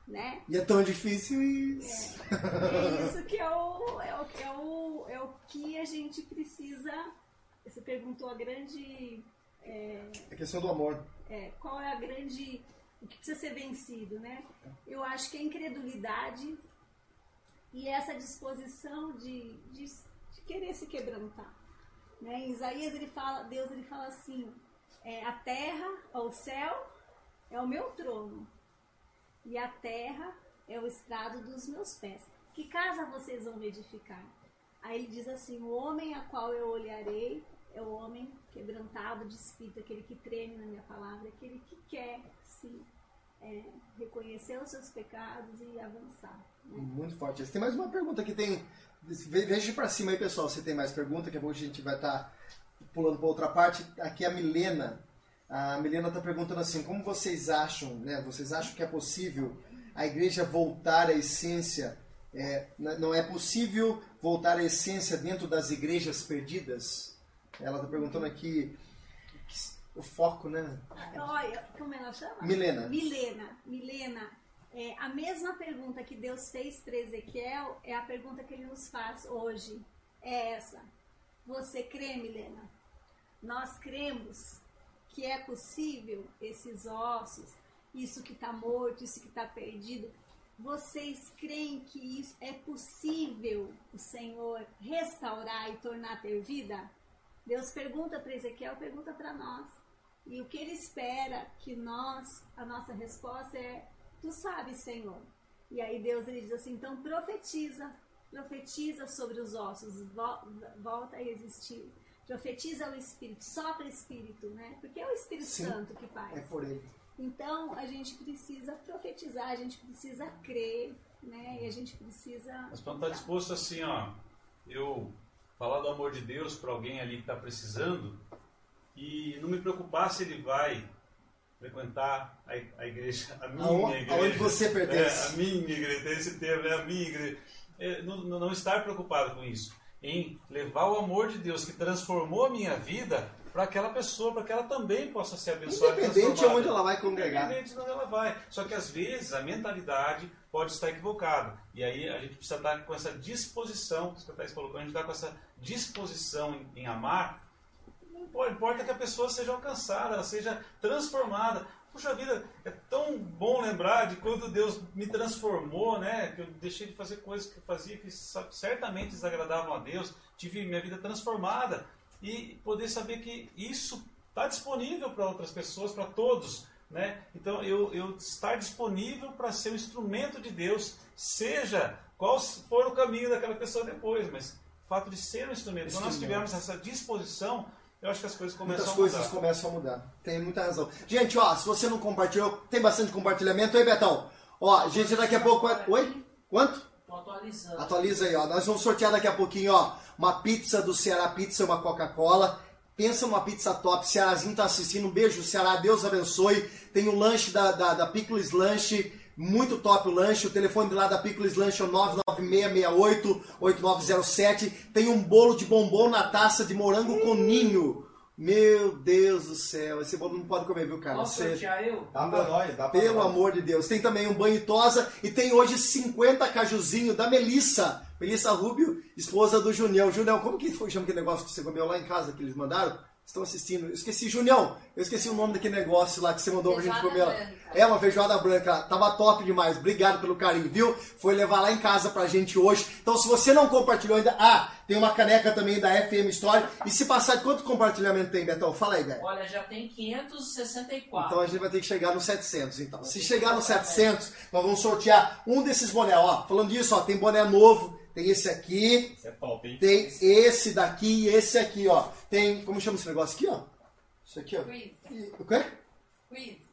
Né? E é tão difícil isso. É, é isso que é o, é, o, é, o, é o que a gente precisa. Você perguntou a grande. É, a questão do amor. É, qual é a grande. O que precisa ser vencido, né? Eu acho que a incredulidade e essa disposição de, de, de querer se quebrantar. Né? Em Isaías ele fala, Deus ele fala assim: é, a terra, o céu é o meu trono e a terra é o estrado dos meus pés. Que casa vocês vão edificar? Aí ele diz assim: o homem a qual eu olharei é o homem quebrantado de espírito, aquele que treme na minha palavra, aquele que quer se é, reconhecer os seus pecados e avançar. Né? Muito forte. Tem mais uma pergunta que tem Veja para cima aí, pessoal, se tem mais pergunta, que a pouco a gente vai estar tá pulando para outra parte. Aqui a Milena. A Milena está perguntando assim, como vocês acham, né? Vocês acham que é possível a igreja voltar à essência? É, não é possível voltar à essência dentro das igrejas perdidas? Ela está perguntando aqui o foco, né? Olha, como ela chama? Milena. Milena. Milena, é, a mesma pergunta que Deus fez para Ezequiel é a pergunta que ele nos faz hoje. É essa. Você crê, Milena? Nós cremos que é possível esses ossos, isso que está morto, isso que está perdido. Vocês creem que isso é possível o Senhor restaurar e tornar a ter vida? Deus pergunta para Ezequiel, pergunta para nós. E o que ele espera que nós, a nossa resposta é Tu sabes, Senhor. E aí Deus ele diz assim: então profetiza, profetiza sobre os ossos, volta a existir. Profetiza o Espírito, sopra o Espírito, né? Porque é o Espírito Sim, Santo que faz. É por ele. Então a gente precisa profetizar, a gente precisa crer, né? E a gente precisa. Mas quando está disposto assim, ó, eu falar do amor de Deus para alguém ali que está precisando e não me preocupar se ele vai frequentar a, a igreja, a minha Aonde, igreja. Aonde você pertence. É, a minha igreja, tem esse termo, é a minha igreja. É, não, não estar preocupado com isso. Em levar o amor de Deus que transformou a minha vida para aquela pessoa, para que ela também possa ser abençoada. Independente de onde ela vai congregar. Independente de onde ela vai. Só que às vezes a mentalidade pode estar equivocada. E aí a gente precisa estar com essa disposição, que você está colocando, a gente está com essa disposição em, em amar importa que a pessoa seja alcançada, ela seja transformada. Puxa vida, é tão bom lembrar de quando Deus me transformou, né? Que eu deixei de fazer coisas que eu fazia que certamente desagradavam a Deus, tive minha vida transformada e poder saber que isso está disponível para outras pessoas, para todos, né? Então eu, eu estar disponível para ser um instrumento de Deus, seja qual for o caminho daquela pessoa depois, mas o fato de ser um instrumento. Quando nós tivermos essa disposição, eu acho que as coisas começam Muitas a mudar. coisas começam a mudar. Tem muita razão. Gente, ó, se você não compartilhou, tem bastante compartilhamento aí, Betão. Ó, gente, daqui a pouco. Oi? Quanto? Tô atualizando. Atualiza aí, ó. Nós vamos sortear daqui a pouquinho, ó, uma pizza do Ceará Pizza e uma Coca-Cola. Pensa numa pizza top. Cearazinho tá assistindo. Um beijo, Ceará. Deus abençoe. Tem o um lanche da, da, da Pickles Lanche. Muito top o lanche. O telefone lá da Pickles Lanche é o 99668-8907. Tem um bolo de bombom na taça de morango com ninho. Meu Deus do céu, esse bolo não pode comer, viu, cara? Posso Você... eu? Dá pra nós, dá pra Pelo nós. amor de Deus. Tem também um banho tosa e tem hoje 50 cajuzinho da Melissa. Melissa Rubio, esposa do Junião. Junião, como que foi chama aquele negócio que você comeu lá em casa que eles mandaram? Estão assistindo. Eu esqueci, Junião, eu esqueci o nome daquele negócio lá que você mandou feijoada pra gente comer. Branca. É uma feijoada branca, tava top demais. Obrigado pelo carinho, viu? Foi levar lá em casa pra gente hoje. Então, se você não compartilhou ainda, ah, tem uma caneca também da FM Story. E se passar, quanto compartilhamento tem, Betão? Fala aí, velho. Olha, já tem 564. Então a gente vai ter que chegar no 700, então. Se chegar no 700, nós vamos sortear um desses bonés, ó. Falando disso, ó, tem boné novo tem esse aqui. Esse é top, hein? Tem esse daqui e esse aqui, ó. Tem. Como chama esse negócio aqui, ó? Isso aqui, ó. Squeeze. O quê?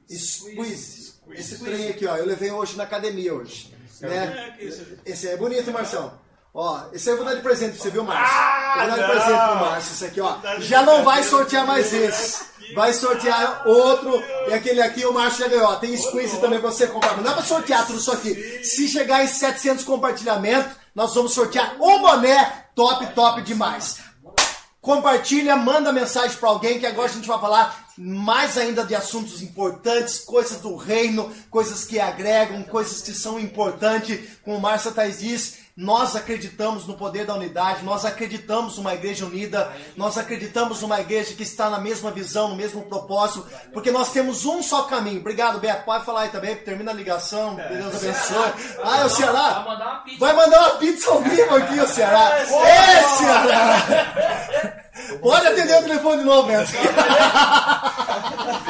Squeeze. Squeeze. Esse trem aqui, ó. Eu levei hoje na academia hoje. Né? Esse é bonito, Marção. Ó, esse aí eu vou dar de presente pra você, viu, Márcio? Ah, eu vou dar de não. presente pro Márcio, isso aqui, ó. Já não vai sortear mais esse. Vai sortear outro. E aquele aqui o Márcio já ganhou. ó. Tem squeeze também pra você comprar. Não dá pra sortear tudo isso aqui. Se chegar em 700 compartilhamentos, nós vamos sortear um boné top, top demais. Compartilha, manda mensagem para alguém que agora a gente vai falar mais ainda de assuntos importantes, coisas do reino, coisas que agregam, coisas que são importantes. Como Márcia Thais diz, nós acreditamos no poder da unidade, nós acreditamos numa igreja unida, nós acreditamos numa igreja que está na mesma visão, no mesmo propósito, porque nós temos um só caminho. Obrigado, Beto. Pode falar aí também, termina a ligação, que Deus abençoe. Ah, é o Ceará? Vai mandar uma pizza ao vivo aqui, o Ceará. Ê, Ceará! Pode atender o telefone de novo, Beto.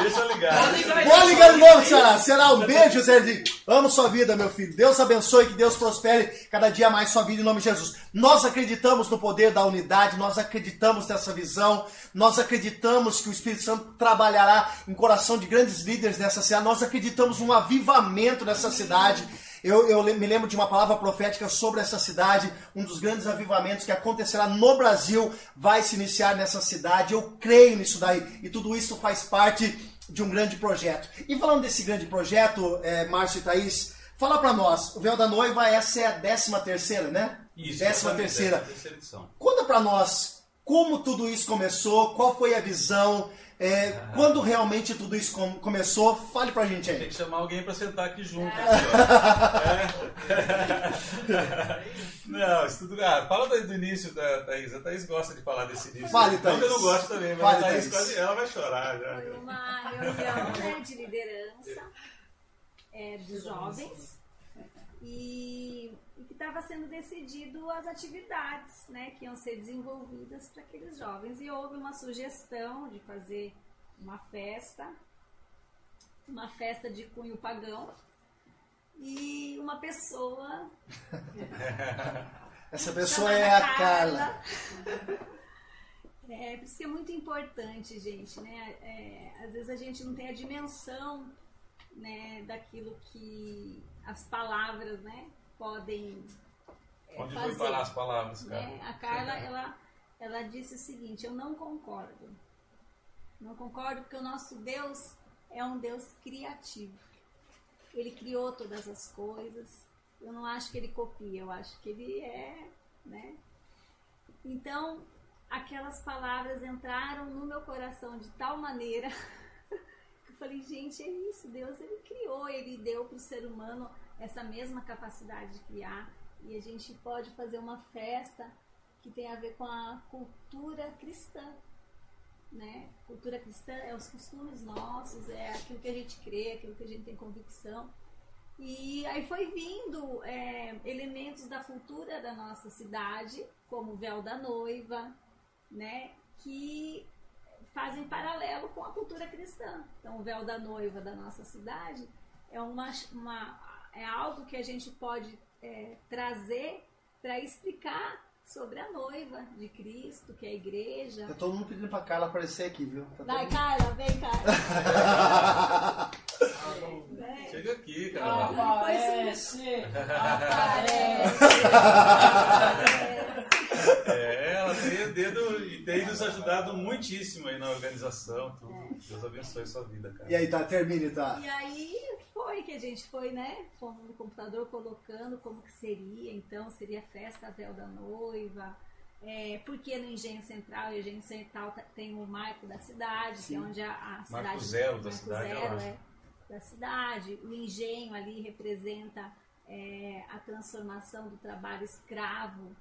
Deixa eu ligar. Pode ligar de novo, Ceará. Ceará, um beijo, Zé. Amo sua vida, meu filho. Deus abençoe, que Deus prospere cada dia mais sua vida em nome de Jesus. Nós acreditamos no poder da unidade, nós acreditamos nessa visão, nós acreditamos que o Espírito Santo trabalhará em coração de grandes líderes nessa cidade, nós acreditamos num avivamento nessa cidade. Eu, eu me lembro de uma palavra profética sobre essa cidade, um dos grandes avivamentos que acontecerá no Brasil vai se iniciar nessa cidade. Eu creio nisso daí. E tudo isso faz parte de um grande projeto. E falando desse grande projeto, é, Márcio e Thaís, fala pra nós, o Véu da Noiva, essa é a décima terceira, né? Isso, décima terceira. décima terceira edição. Conta pra nós como tudo isso começou, qual foi a visão, é, quando realmente tudo isso com- começou. Fale pra gente Tem aí. que chamar alguém pra sentar aqui junto. É. É. Não, isso tudo. Ah, fala do do início da Thaís. A Thaís gosta de falar desse início. Fale, que eu Thaís. não gosto também, mas Fale, a Thaís Thaís. quase. Ela vai chorar já. Foi uma reunião né, de liderança é, dos jovens e, e que estava sendo decidido as atividades né, que iam ser desenvolvidas para aqueles jovens. E houve uma sugestão de fazer uma festa, uma festa de cunho pagão. E uma pessoa Essa pessoa é a Carla. É, por isso que é muito importante, gente, né? É, às vezes a gente não tem a dimensão né, daquilo que as palavras, né, podem é, Onde fazer. foi parar as palavras, cara? né? A Carla, ela, ela disse o seguinte, eu não concordo. Não concordo porque o nosso Deus é um Deus criativo. Ele criou todas as coisas. Eu não acho que ele copia, eu acho que ele é, né? Então, aquelas palavras entraram no meu coração de tal maneira falei, gente, é isso, Deus ele criou, ele deu para o ser humano essa mesma capacidade de criar e a gente pode fazer uma festa que tem a ver com a cultura cristã, né? Cultura cristã é os costumes nossos, é aquilo que a gente crê, aquilo que a gente tem convicção. E aí foi vindo é, elementos da cultura da nossa cidade, como o véu da noiva, né? Que fazem paralelo com a cultura cristã. Então, o véu da noiva da nossa cidade é, uma, uma, é algo que a gente pode é, trazer para explicar sobre a noiva de Cristo, que é a igreja. Tá todo mundo pedindo pra Carla aparecer aqui, viu? Tá Vai, mundo- Carla, vem, Carla. Chega aqui, Ah, cara. Aparece! É, ela tem o dedo e tem nos ajudado muitíssimo aí na organização. Tudo. Deus abençoe sua vida, cara. E aí, tá, termine, tá? E aí foi que a gente foi, né? Fomos no computador colocando como que seria, então seria festa véu da noiva. É, porque no Engenho Central, e o Engenho Central tá- tem o marco da cidade, que é onde a, a cidade. Marco zero da marco cidade, zero, é, da cidade. O engenho ali representa é, a transformação do trabalho escravo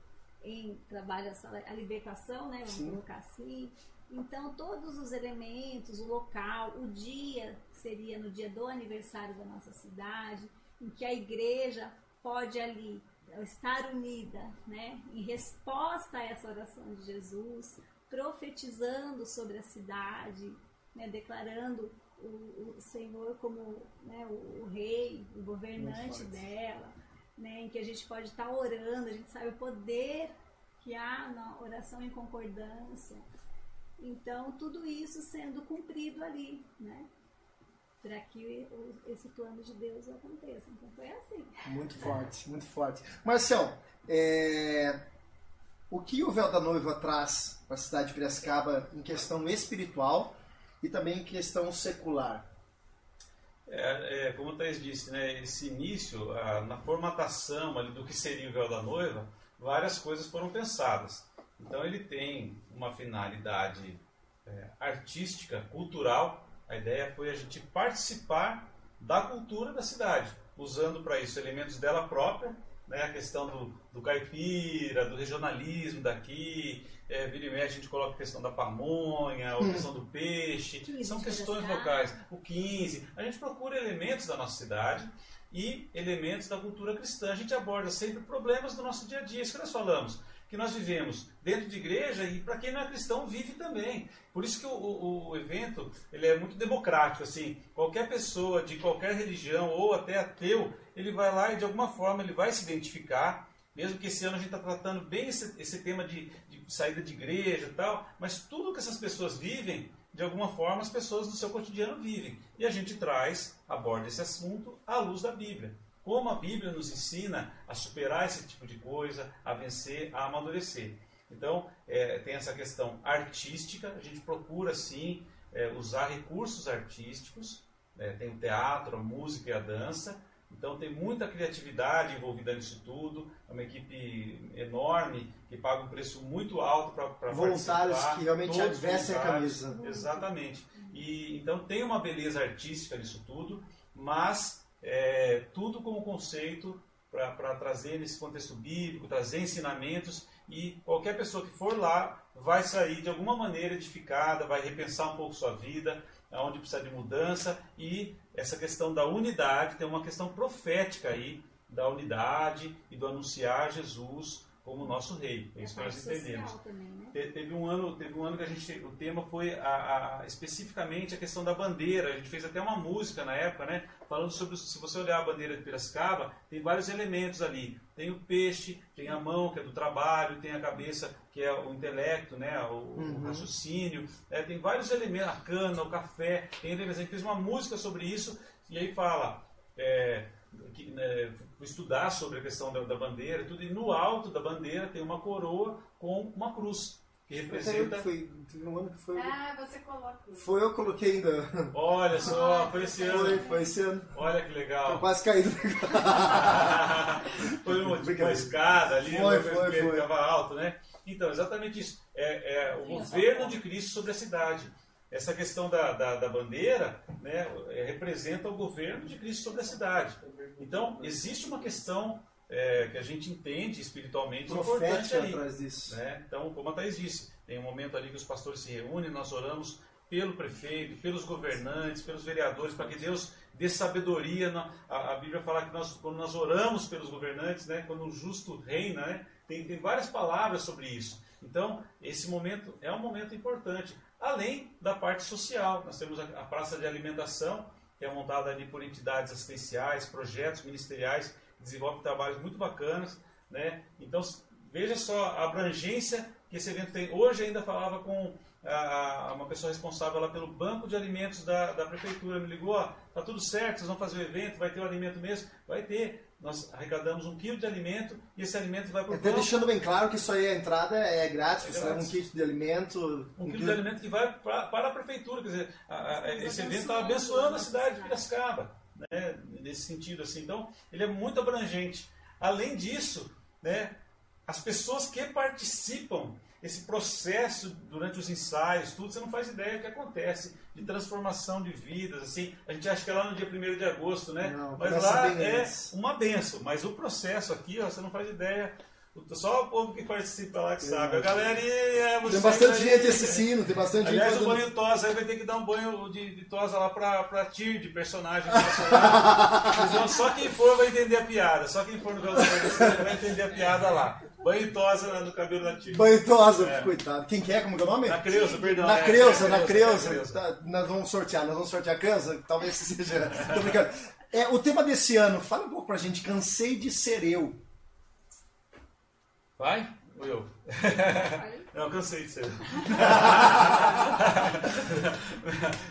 em trabalho, a libertação, né? Vamos Sim. colocar assim. Então, todos os elementos, o local, o dia seria no dia do aniversário da nossa cidade, em que a igreja pode ali estar unida, né, em resposta a essa oração de Jesus, profetizando sobre a cidade, né, declarando o, o Senhor como né, o, o rei, o governante dela, né, em que a gente pode estar orando, a gente sabe o poder que há na oração em concordância. Então, tudo isso sendo cumprido ali, né? para que esse plano de Deus aconteça. Então foi assim. Muito forte, muito forte. Marcel, é, o que o véu da noiva traz para a cidade de Piracicaba em questão espiritual e também em questão secular? É, é, como o Thais disse, né, esse início, a, na formatação ali, do que seria o véu da noiva, várias coisas foram pensadas. Então ele tem uma finalidade é, artística, cultural. A ideia foi a gente participar da cultura da cidade, usando para isso elementos dela própria, né, a questão do, do caipira, do regionalismo daqui, é, vira e mexe, a gente coloca a questão da pamonha, a questão do peixe, são questões locais, o 15. A gente procura elementos da nossa cidade e elementos da cultura cristã. A gente aborda sempre problemas do nosso dia a dia, isso que nós falamos que nós vivemos dentro de igreja e para quem não é cristão vive também. Por isso que o, o, o, evento ele é muito democrático. Assim, qualquer pessoa de qualquer religião ou até ateu, ele vai lá e de alguma forma ele vai se identificar. Mesmo que esse ano a gente está tratando bem esse, esse tema de saída de igreja e tal, mas tudo que essas pessoas vivem, de alguma forma as pessoas no seu cotidiano vivem. E a gente traz, aborda esse assunto à luz da Bíblia como a Bíblia nos ensina a superar esse tipo de coisa, a vencer, a amadurecer. Então, é, tem essa questão artística, a gente procura, sim, é, usar recursos artísticos, é, tem o teatro, a música e a dança, então tem muita criatividade envolvida nisso tudo, é uma equipe enorme que paga um preço muito alto para Voluntários que realmente vestem a camisa. Exatamente. E, então tem uma beleza artística nisso tudo, mas é, tudo como conceito para trazer nesse contexto bíblico, trazer ensinamentos e qualquer pessoa que for lá vai sair de alguma maneira edificada, vai repensar um pouco sua vida, aonde precisa de mudança e essa questão da unidade tem uma questão profética aí da unidade e do anunciar Jesus como nosso rei. É isso que nós entendemos. Também, Teve um ano, teve um ano que a gente, o tema foi a, a, especificamente a questão da bandeira. A gente fez até uma música na época, né? Falando sobre, se você olhar a bandeira de Piracicaba, tem vários elementos ali. Tem o peixe, tem a mão, que é do trabalho, tem a cabeça, que é o intelecto, né? O, uhum. o raciocínio. É, tem vários elementos, a cana, o café. Tem elementos. A gente fez uma música sobre isso e aí fala. É, que, né, estudar sobre a questão da, da, bandeira tudo, e no alto da bandeira tem uma coroa com uma cruz. Que representa. Foi, teve um ano que foi. Ah, você coloca. Foi eu coloquei ainda. Olha só, foi esse ano. Foi, foi esse ano. Olha que legal. Tô quase caído. foi uma, tipo, uma escada ali, foi, foi, foi. ficava alto, né? Então, exatamente isso. É, é o governo de Cristo sobre a cidade essa questão da, da, da bandeira né, é, representa o governo de Cristo sobre a cidade. Então, existe uma questão é, que a gente entende espiritualmente importante ali. atrás disso. Né? Então, como a Thais disse, tem um momento ali que os pastores se reúnem, nós oramos pelo prefeito, pelos governantes, pelos vereadores, para que Deus dê sabedoria. A, a, Bíblia fala que nós, quando nós oramos pelos governantes, né, quando o justo reina, né, tem, tem várias palavras sobre isso. Então, esse momento é um momento importante além da parte social. Nós temos a praça de alimentação, que é montada ali por entidades assistenciais, projetos ministeriais, que desenvolvem trabalhos muito bacanas. Né? Então, veja só a abrangência que esse evento tem. Hoje ainda falava com a, uma pessoa responsável lá pelo banco de alimentos da, da prefeitura, me ligou, ó, tá tudo certo, vocês vão fazer o evento, vai ter o alimento mesmo? Vai ter nós arrecadamos um quilo de alimento e esse alimento vai para o Até deixando bem claro que isso aí, a entrada é grátis, é você leva um kit de alimento. Um, um quilo de alimento que vai pra, para a prefeitura, quer dizer, a, a, esse evento está abençoando a cidade de Piracicaba, né, nesse sentido assim. Então, ele é muito abrangente. Além disso, né, as pessoas que participam esse processo durante os ensaios, tudo, você não faz ideia do que acontece de transformação de vidas, assim, a gente acha que é lá no dia 1 de agosto, né? Não, mas lá é antes. uma benção, mas o processo aqui, ó, você não faz ideia só o povo que participa lá que sabe. A galerinha. Tem bastante gente assistindo, tem bastante Aliás, gente. Aliás, o banho tosa aí vai ter que dar um banho de, de tosa lá pra, pra Tyr, de personagem Só quem for vai entender a piada. Só quem for no Velociraptor vai entender a piada lá. Banho tosa no cabelo da Tyr. Banho tosa, é. coitado. Quem quer? Como é o nome? Na Creuza, perdão. Na é, Creuza, na Creuza. Tá, nós vamos sortear, nós vamos sortear a Creuza. Talvez seja. Tô brincando. É, o tema desse ano, fala um pouco pra gente. Cansei de ser eu. Vai? Ou eu? Não, cansei de ser.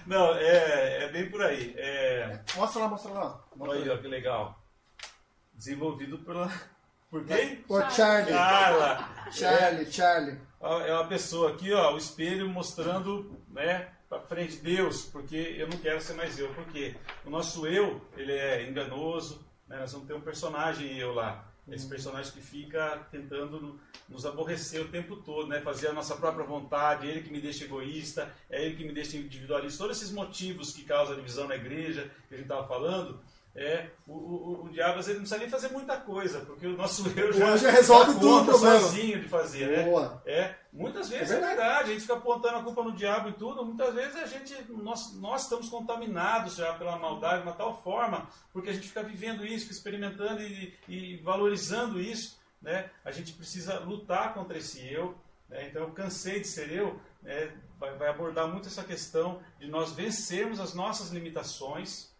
Não, é, é bem por aí. É... Mostra lá, mostra lá. Mostra Olha aí, ó, que legal. Desenvolvido pela. Por quem? Por Charlie. Carla. Charlie, Charlie. É uma pessoa aqui, ó, o espelho mostrando, né, para frente Deus, porque eu não quero ser mais eu, porque o nosso eu, ele é enganoso, né, nós vamos ter um personagem eu lá, esse personagem que fica tentando nos aborrecer o tempo todo, né, fazer a nossa própria vontade, ele que me deixa egoísta, é ele que me deixa individualista, todos esses motivos que causam a divisão na igreja, que a gente estava falando, é, o, o, o diabo ele não precisa nem fazer muita coisa, porque o nosso eu já, já resolve dá tudo problema. sozinho de fazer, né? Boa. É, muitas vezes É é verdade. verdade. a gente fica apontando a culpa no diabo e tudo, muitas vezes a gente, nós, nós estamos contaminados já pela maldade de uma tal forma, porque a gente fica vivendo isso, fica experimentando e, e valorizando isso, né? A gente precisa lutar contra esse eu, né? Então eu cansei de ser eu, né? vai, vai abordar muito essa questão de nós vencermos as nossas limitações,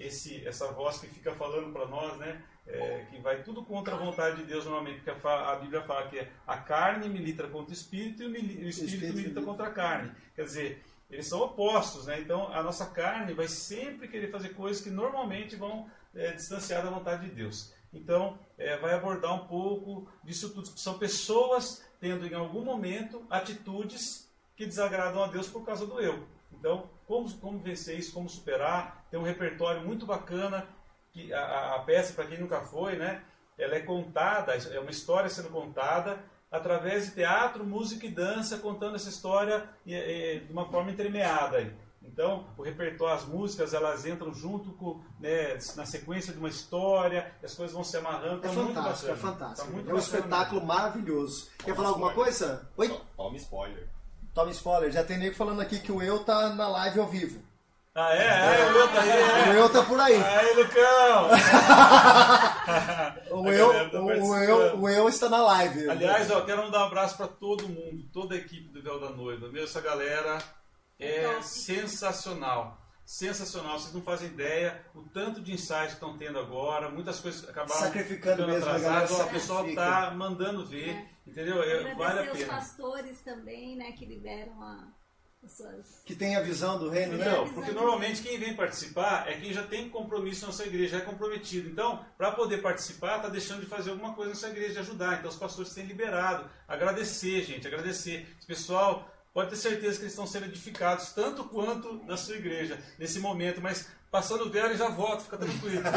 esse, essa voz que fica falando para nós, né? É, que vai tudo contra a vontade de Deus normalmente, porque a, a Bíblia fala que a carne milita contra o espírito e o, mili- o espírito, espírito milita milita. contra a carne. Quer dizer, eles são opostos, né? Então a nossa carne vai sempre querer fazer coisas que normalmente vão é, distanciar da vontade de Deus. Então é, vai abordar um pouco disso tudo. São pessoas tendo em algum momento atitudes que desagradam a Deus por causa do eu. Então, como, como vencer isso, como superar? Tem um repertório muito bacana, que a, a- a peça, para quem nunca foi, né, ela é contada, é uma história sendo contada através de teatro, música e dança, contando essa história e- e de uma forma entremeada. aí. Então, o repertório, as músicas, elas entram junto com, né, na sequência de uma história, as coisas vão se amarrando. É tá muito fantástico, é fantástico. Tá muito é um espetáculo maravilhoso. Quer falar alguma coisa? Oi? To- Toma spoiler. Toma spoiler. Já tem nego falando aqui que o eu tá na live ao vivo. Ah, é? É, o eu tá aí, O é. eu tá por aí. Aí, Lucão! O eu, tá o, o eu, o eu está na live. Aliás, ó, quero mandar um abraço para todo mundo, toda a equipe do Véu da Noiva. Meu, essa galera é Top. sensacional. Sensacional, vocês não fazem ideia o tanto de ensaios que estão tendo agora, muitas coisas acabaram Sacrificando ficando mesmo, a galera atrasadas, o pessoal sacrifica. tá mandando ver, É. entendeu? É, vale a Agradecer os pena. pastores também, né, que liberam a, suas. Que tem a visão do reino, né? Não, porque normalmente quem vem participar é quem já tem compromisso na sua igreja, é comprometido. Então, para poder participar, está deixando de fazer alguma coisa na sua igreja, de ajudar. Então, os pastores têm liberado. Agradecer, gente, agradecer. Esse pessoal pode ter certeza que eles estão sendo edificados, tanto quanto na sua igreja, nesse momento. Mas, passando o véu, ele já volta, fica tranquilo.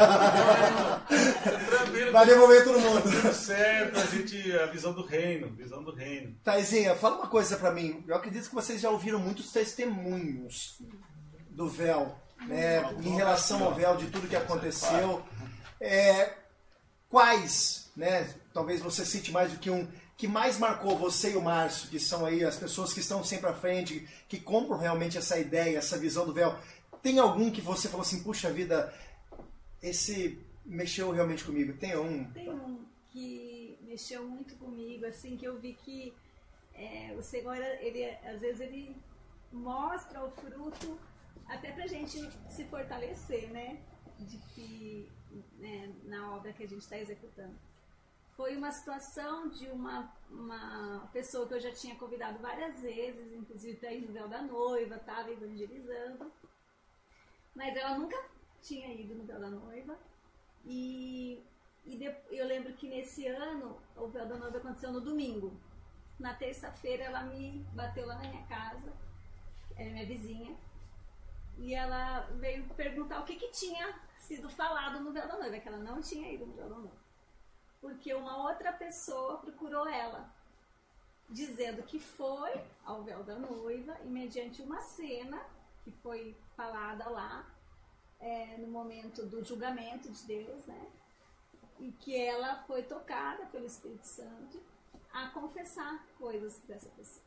Fica tranquilo. Vai devolver todo mundo. Tudo certo, a gente, a visão do reino, visão do reino. Taizinha, fala uma coisa pra mim. Eu acredito que vocês já ouviram muitos testemunhos do véu, né, em relação ao véu, de tudo que aconteceu. É, quais, né, talvez você cite mais do que um, que mais marcou você e o Márcio, que são aí as pessoas que estão sempre à frente, que compram realmente essa ideia, essa visão do véu. Tem algum que você falou assim, puxa vida, esse mexeu realmente comigo? Tem um? Tem um que mexeu muito comigo, assim, que eu vi que é, o Senhor, ele, às vezes, ele mostra o fruto até pra gente se fortalecer, né? De que, né, na obra que a gente está executando. Foi uma situação de uma, uma pessoa que eu já tinha convidado várias vezes, inclusive para ir no véu da noiva, estava evangelizando, mas ela nunca tinha ido no véu da noiva. E, e de- eu lembro que nesse ano o véu da noiva aconteceu no domingo. Na terça-feira ela me bateu lá na minha casa, é minha vizinha, e ela veio perguntar o que, que tinha sido falado no véu da noiva, que ela não tinha ido no véu da noiva. Porque uma outra pessoa procurou ela, dizendo que foi ao véu da noiva e mediante uma cena que foi falada lá, é, no momento do julgamento de Deus, né? E que ela foi tocada pelo Espírito Santo a confessar coisas dessa pessoa.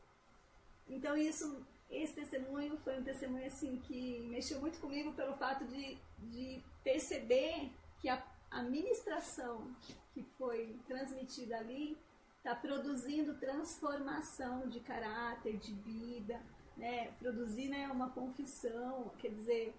Então isso, esse testemunho foi um testemunho assim que mexeu muito comigo pelo fato de, de perceber que a, a ministração que foi transmitida ali está produzindo transformação de caráter, de vida, né? Produzir né, uma confissão, quer dizer,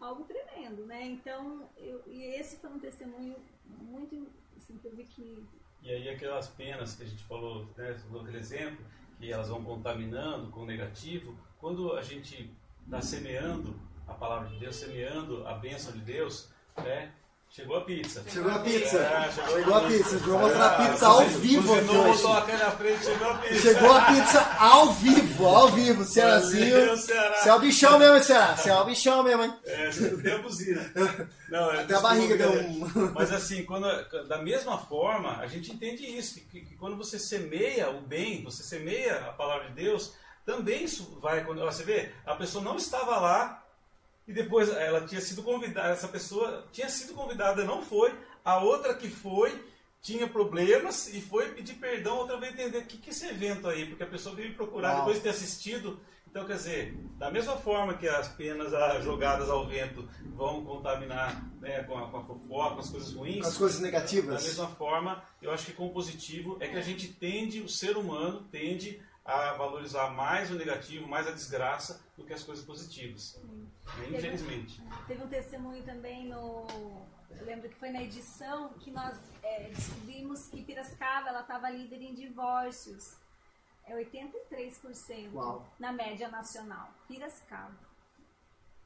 algo tremendo, né? Então, eu, e esse foi um testemunho muito, assim, que eu vi que E aí aquelas penas que a gente falou, né, falou aquele exemplo, que elas vão contaminando com o negativo, quando a gente está semeando a palavra de Deus, semeando a bênção de Deus, né? Chegou a pizza. Chegou a pizza. É, chegou, a pizza. A gente vai mostrar a pizza ao vivo aqui hoje. a frente, chegou a pizza. Chegou a pizza ao vivo, ao vivo. Cearazinho. Valeu, Ceará. Você é o bichão mesmo, hein, Ceará? Você é o bichão mesmo, hein? É, a buzina. Não, é, Até a desculpa, barriga deu um. Mas assim, quando, da mesma forma, a gente entende isso, que, que- que quando você semeia o bem, você semeia a palavra de Deus, também isso vai. Quando, ó, você vê, a pessoa não estava lá e depois ela tinha sido convidada, essa pessoa tinha sido convidada, não foi, a outra que foi tinha problemas e foi pedir perdão, outra veio entender o que, que é esse evento aí, porque a pessoa veio me procurar Uau. depois de ter assistido. Então, quer dizer, da mesma forma que as penas jogadas ao vento vão contaminar né, com, a, com a fofoca, com as coisas ruins, As coisas da negativas. mesma forma, eu acho que com o positivo é que a gente tende, o ser humano tende a valorizar mais o negativo, mais a desgraça do que as coisas positivas. Né, Infelizmente. Teve um testemunho também no. Eu lembro que foi na edição que nós é, descobrimos que Piracicaba ela estava líder em divórcios. É 83% Uau. na média nacional. Piracicaba.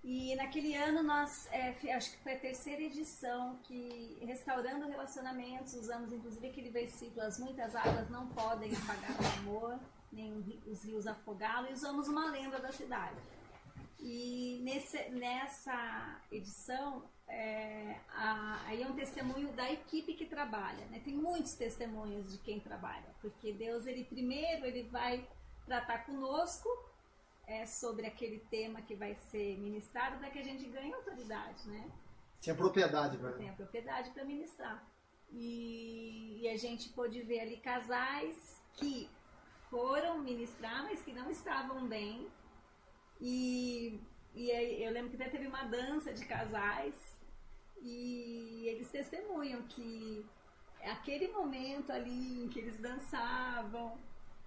E naquele ano nós, é, acho que foi a terceira edição que restaurando relacionamentos, usamos inclusive aquele versículo, as muitas águas não podem apagar o amor, nem os rios afogá-lo, e usamos uma lenda da cidade. E nesse, nessa edição, é, a- aí é um testemunho da equipe que trabalha. Né? Tem muitos testemunhos de quem trabalha, porque Deus, ele primeiro, ele vai tratar conosco é, sobre aquele tema que vai ser ministrado para que a gente ganhe autoridade, né? Tinha propriedade, velho. tem a propriedade para ministrar. E, e a gente pôde ver ali casais que foram ministrar, mas que não estavam bem. E, e aí eu lembro que até teve uma dança de casais e eles testemunham que aquele momento ali em que eles dançavam,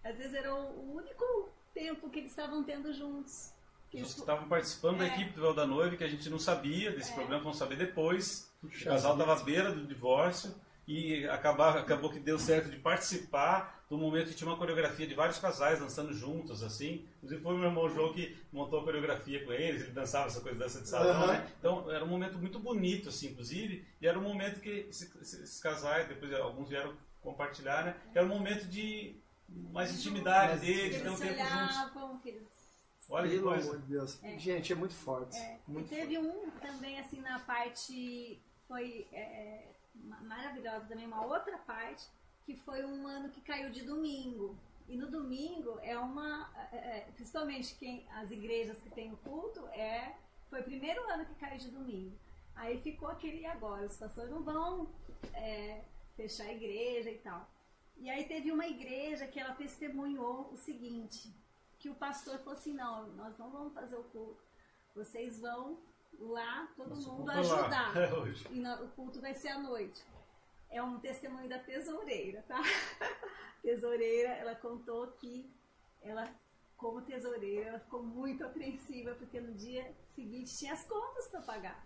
às vezes era o único tempo que eles estavam tendo juntos. Que Os eles- que estavam participando da É. equipe do Véu da Noiva, que a gente não sabia desse problema, vamos saber depois. O casal estava à beira do divórcio e acabar, acabou que deu certo de participar do momento que tinha uma coreografia de vários casais dançando juntos, assim. Inclusive foi o meu irmão João que montou a coreografia com eles, ele dançava essa coisa dança de salão, Aham. né? Então era um momento muito bonito, assim, inclusive, e era um momento que esse- esses, esses casais, depois alguns vieram compartilhar, né? Era um momento de mais intimidade deles, de ter um tempo juntos. olhavam, Olha que coisa. Deus. Gente, é muito forte. É, e Muito teve um também, assim, na parte, foi é, ma- maravilhosa também, uma outra parte, que foi um ano que caiu de domingo. E no domingo é uma, é, é, principalmente quem, as igrejas que têm o culto, é, foi o primeiro ano que caiu de domingo. Aí ficou aquele e agora, os pastores não vão é, fechar a igreja e tal. E aí teve uma igreja que ela testemunhou o seguinte, que o pastor falou assim, não, nós não vamos fazer o culto, vocês vão lá, todo Nossa, mundo ajudar. É. E o culto vai ser à noite. É um testemunho da tesoureira, tá? tesoureira, ela contou que ela, como tesoureira, ela ficou muito apreensiva porque no dia seguinte tinha as contas para pagar.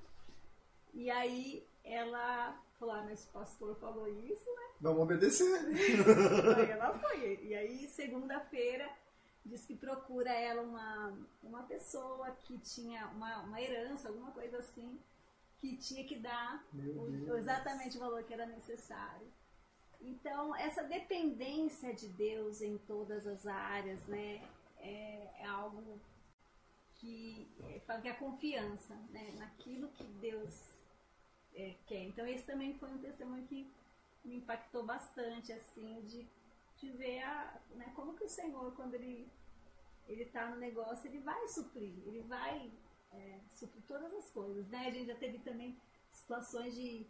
E aí ela falou, ah, mas o pastor falou isso, né? Vamos obedecer. Aí ela foi. E aí, segunda-feira, diz que procura ela uma, uma pessoa que tinha uma, uma herança, alguma coisa assim, que tinha que dar o- exatamente o valor que era necessário. Então, essa dependência de Deus em todas as áreas, né, é, é algo que é, fala que é a confiança, né, naquilo que Deus é, quer. Então, esse também foi um testemunho que me impactou bastante, assim, de, de ver a, né, como que o Senhor, quando ele ele está no negócio, ele vai suprir, ele vai é, suprir todas as coisas, né? A gente já teve também situações de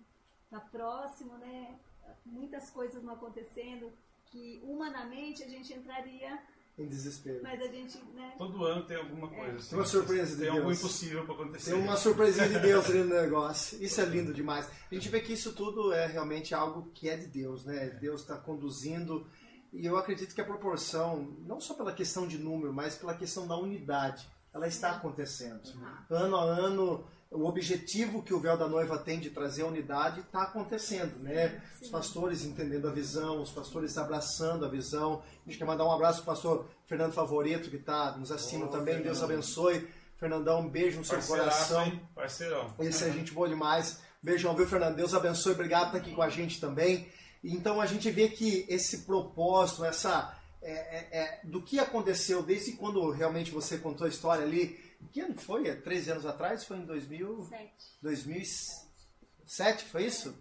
estar próximo, né? Muitas coisas não acontecendo que humanamente a gente entraria, Em desespero. mas a gente, né? Todo ano tem alguma coisa. assim, Tem uma surpresa de Tem algo Deus. impossível para acontecer. Tem uma surpresinha de Deus ali no negócio. Isso é lindo demais. A gente vê que isso tudo é realmente algo que é de Deus, né? Deus está conduzindo. E eu acredito que a proporção, não só pela questão de número, mas pela questão da unidade, ela está acontecendo. Ano a ano, o objetivo que o véu da noiva tem de trazer a unidade está acontecendo, né? Sim. Os pastores entendendo a visão, os pastores abraçando a visão. A gente quer mandar um abraço para o pastor Fernando Favorito, que está nos assistindo Ô, também. Deus Fernando. abençoe. Fernandão, um beijo no seu Parceiraço, coração. hein? Parceirão. Esse é gente boa demais. Beijão, viu, Fernando? Deus abençoe. Obrigado por estar aqui com a gente também. Então a gente vê que esse propósito, essa é, é, é, do que aconteceu desde quando realmente você contou a história ali, que ano foi? É 13 anos atrás? Foi em 2000, Sete. 2007, foi isso?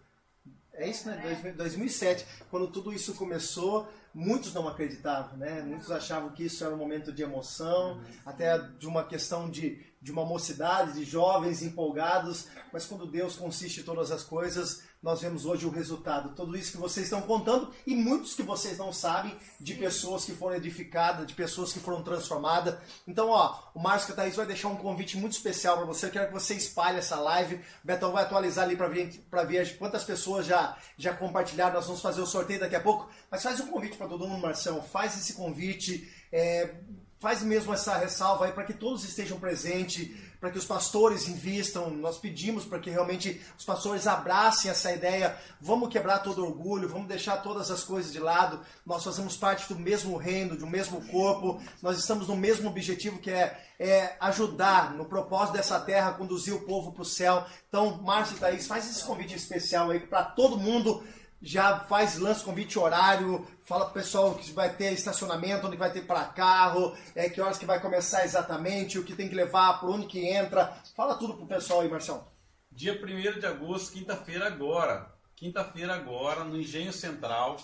É isso, né? 2000 2007, quando tudo isso começou, muitos não acreditavam, né? Muitos achavam que isso era um momento de emoção, até de uma questão de, de uma mocidade, de jovens empolgados, mas quando Deus consiste em todas as coisas, nós vemos hoje o resultado. Tudo isso que vocês estão contando e muitos que vocês não sabem de pessoas que foram edificadas, de pessoas que foram transformadas. Então, ó, o Márcio Thaís vai deixar um convite muito especial para você. Eu quero que você espalhe essa live. O Betão vai atualizar ali para ver, pra ver quantas pessoas já, já compartilharam. Nós vamos fazer o sorteio daqui a pouco. Mas faz um convite para todo mundo, Marção. Faz esse convite. é, faz mesmo essa ressalva aí para que todos estejam presentes, para que os pastores invistam. Nós pedimos para que realmente os pastores abracem essa ideia. Vamos quebrar todo orgulho, vamos deixar todas as coisas de lado. Nós fazemos parte do mesmo reino, do mesmo corpo. Nós estamos no mesmo objetivo que é, é ajudar no propósito dessa terra, conduzir o povo para o céu. Então, Márcio e Thaís, faz esse convite especial aí para todo mundo já faz lança convite horário, fala pro pessoal que vai ter estacionamento, onde vai ter para carro, é, que horas que vai começar exatamente, o que tem que levar, por onde que entra. Fala tudo pro pessoal aí, Marcelo. Dia 1 de agosto, quinta-feira agora. Quinta-feira agora, no Engenho Central.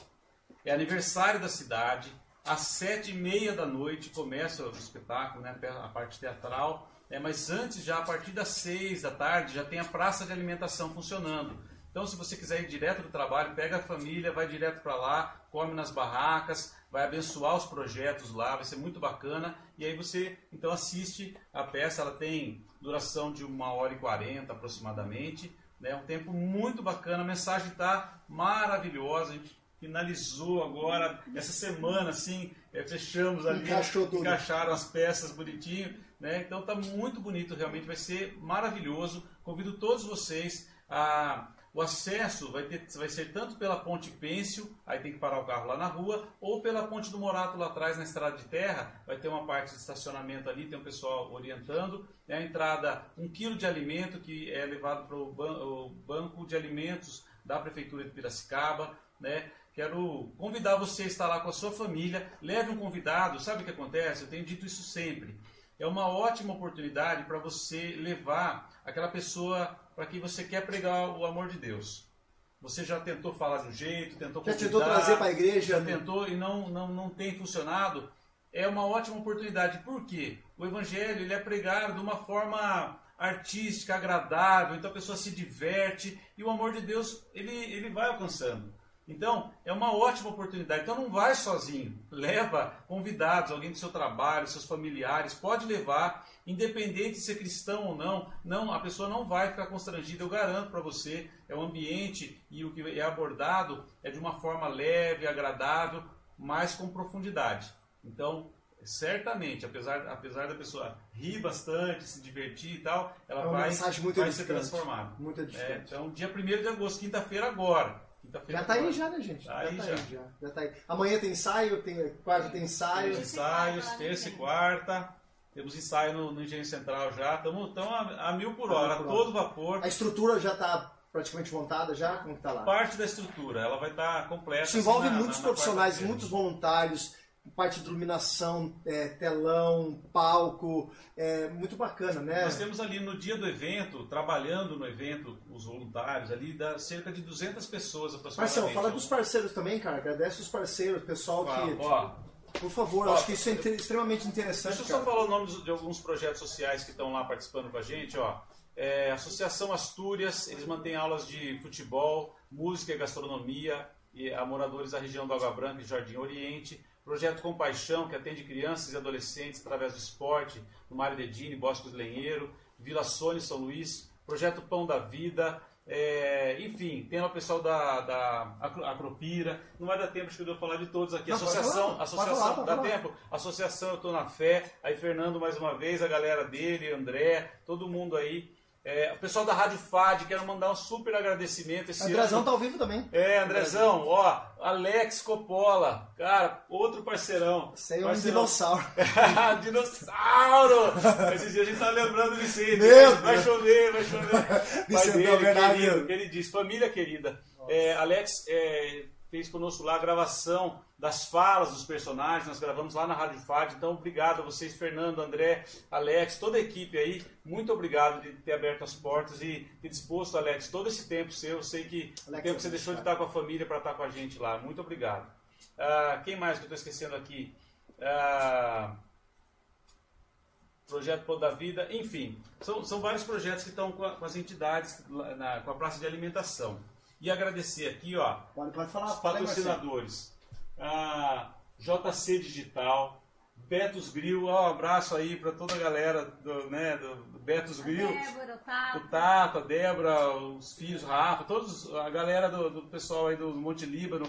É aniversário da cidade. Às sete e meia da noite começa o espetáculo, né, a parte teatral. É, mas antes, já a partir das seis da tarde, já tem a praça de alimentação funcionando. Então, se você quiser ir direto do trabalho, pega a família, vai direto para lá, come nas barracas, vai abençoar os projetos lá, vai ser muito bacana. E aí você, então, assiste a peça. Ela tem duração de uma hora e quarenta aproximadamente. É um tempo muito bacana. A mensagem está maravilhosa. A gente finalizou agora, essa semana, assim, é, fechamos ali, encaixaram as peças bonitinho. Né? Então, está muito bonito, realmente, vai ser maravilhoso. Convido todos vocês a o acesso vai, ter, vai ser tanto pela ponte Pêncio, aí tem que parar o carro lá na rua, ou pela ponte do Morato lá atrás, na estrada de terra, vai ter uma parte de estacionamento ali, tem um pessoal orientando. É a entrada, um quilo de alimento que é levado para o banco de alimentos da Prefeitura de Piracicaba. Né? Quero convidar você a estar lá com a sua família, leve um convidado, sabe o que acontece? Eu tenho dito isso sempre. É uma ótima oportunidade para você levar aquela pessoa para quem você quer pregar o amor de Deus. Você já tentou falar de um jeito, tentou Já tentou trazer para a igreja? já tentou e não, não, não tem funcionado, é uma ótima oportunidade. Por quê? O evangelho ele é pregado de uma forma artística, agradável, então a pessoa se diverte e o amor de Deus ele, ele vai alcançando. Então, é uma ótima oportunidade. Então, não vai sozinho. Leva convidados, alguém do seu trabalho, seus familiares. Pode levar, independente de ser cristão ou não. Não, a pessoa não vai ficar constrangida. Eu garanto para você. É um ambiente e o que é abordado é de uma forma leve, agradável, mas com profundidade. Então, certamente, apesar, apesar da pessoa rir bastante, se divertir e tal, ela É vai, vai ser transformada. Muito É, então, dia 1 de agosto, quinta-feira agora. Já tá aí já, né, gente? Tá aí já tá já. aí já. Já tá aí. Amanhã tem ensaio, tem quarta tem ensaio. Temos ensaios, terça e quarta. Temos ensaio no, no Engenho Central já. Estamos a, a mil por hora, por todo vapor. A estrutura já tá praticamente montada já? Como que tá lá? Parte da estrutura, ela vai estar completa. Isso envolve assim, na- muitos na- na profissionais, muitos voluntários, parte de iluminação, é, telão, palco, é muito bacana, né? Nós temos ali no dia do evento, trabalhando no evento, os voluntários ali, dá cerca de 200 pessoas aproximadamente. Marcelo, fala dos parceiros também, cara. Agradece os parceiros, o pessoal Fala, que. ó, Por favor, Ó, acho que isso é inte- extremamente interessante. Deixa eu só cara. falar o nome de alguns projetos sociais que estão lá participando com a gente. Ó. É, Associação Astúrias, eles mantêm aulas de futebol, música e gastronomia e a moradores da região do Água Branca e Jardim Oriente. Projeto Compaixão, que atende crianças e adolescentes através do esporte, no Mário Dedini, Bosques do Lenheiro, Vila Sônia, São Luís. Projeto Pão da Vida, é, enfim, tem o pessoal da, da Acro- Acropira. Não vai dar tempo que eu falar de todos aqui. Não, associação, falar, associação, falar, dá falar. tempo? Associação Eu Tô na Fé, aí Fernando mais uma vez, a galera dele, André, todo mundo aí. É, o pessoal da Rádio FAD, quero mandar um super agradecimento. Esse Andrezão ano. tá ao vivo também. É, Andrezão, ó, Alex Coppola, cara, outro parceirão. Aí é um dinossauro. Dinossauro! Esses dias a gente tá lembrando do Vicente. Meu vai Deus. chover, vai chover. Pai dele, verdade. querido, que ele diz, família querida. É, Alex é, fez conosco lá a gravação das falas dos personagens, nós gravamos lá na Rádio FAD, então obrigado a vocês, Fernando, André, Alex, toda a equipe aí, muito obrigado de ter aberto as portas e ter disposto, Alex, todo esse tempo seu, eu sei que o Alex, tempo que você deixou de estar com a família para estar com a gente lá, muito obrigado. Ah, quem mais que eu estou esquecendo aqui? Ah, Projeto Pão da Vida, enfim, são, são vários projetos que estão com, a- com as entidades, na- com a praça de alimentação. E agradecer aqui, ó, Pode, pode falar. os patrocinadores. A JC Digital, Betos Grill, ó, um abraço aí para toda a galera do, né, do, Betos Grill. Débora, Otávio. O Tato, a Débora, os filhos, Rafa, todos, a galera do, do pessoal aí do Monte Líbano.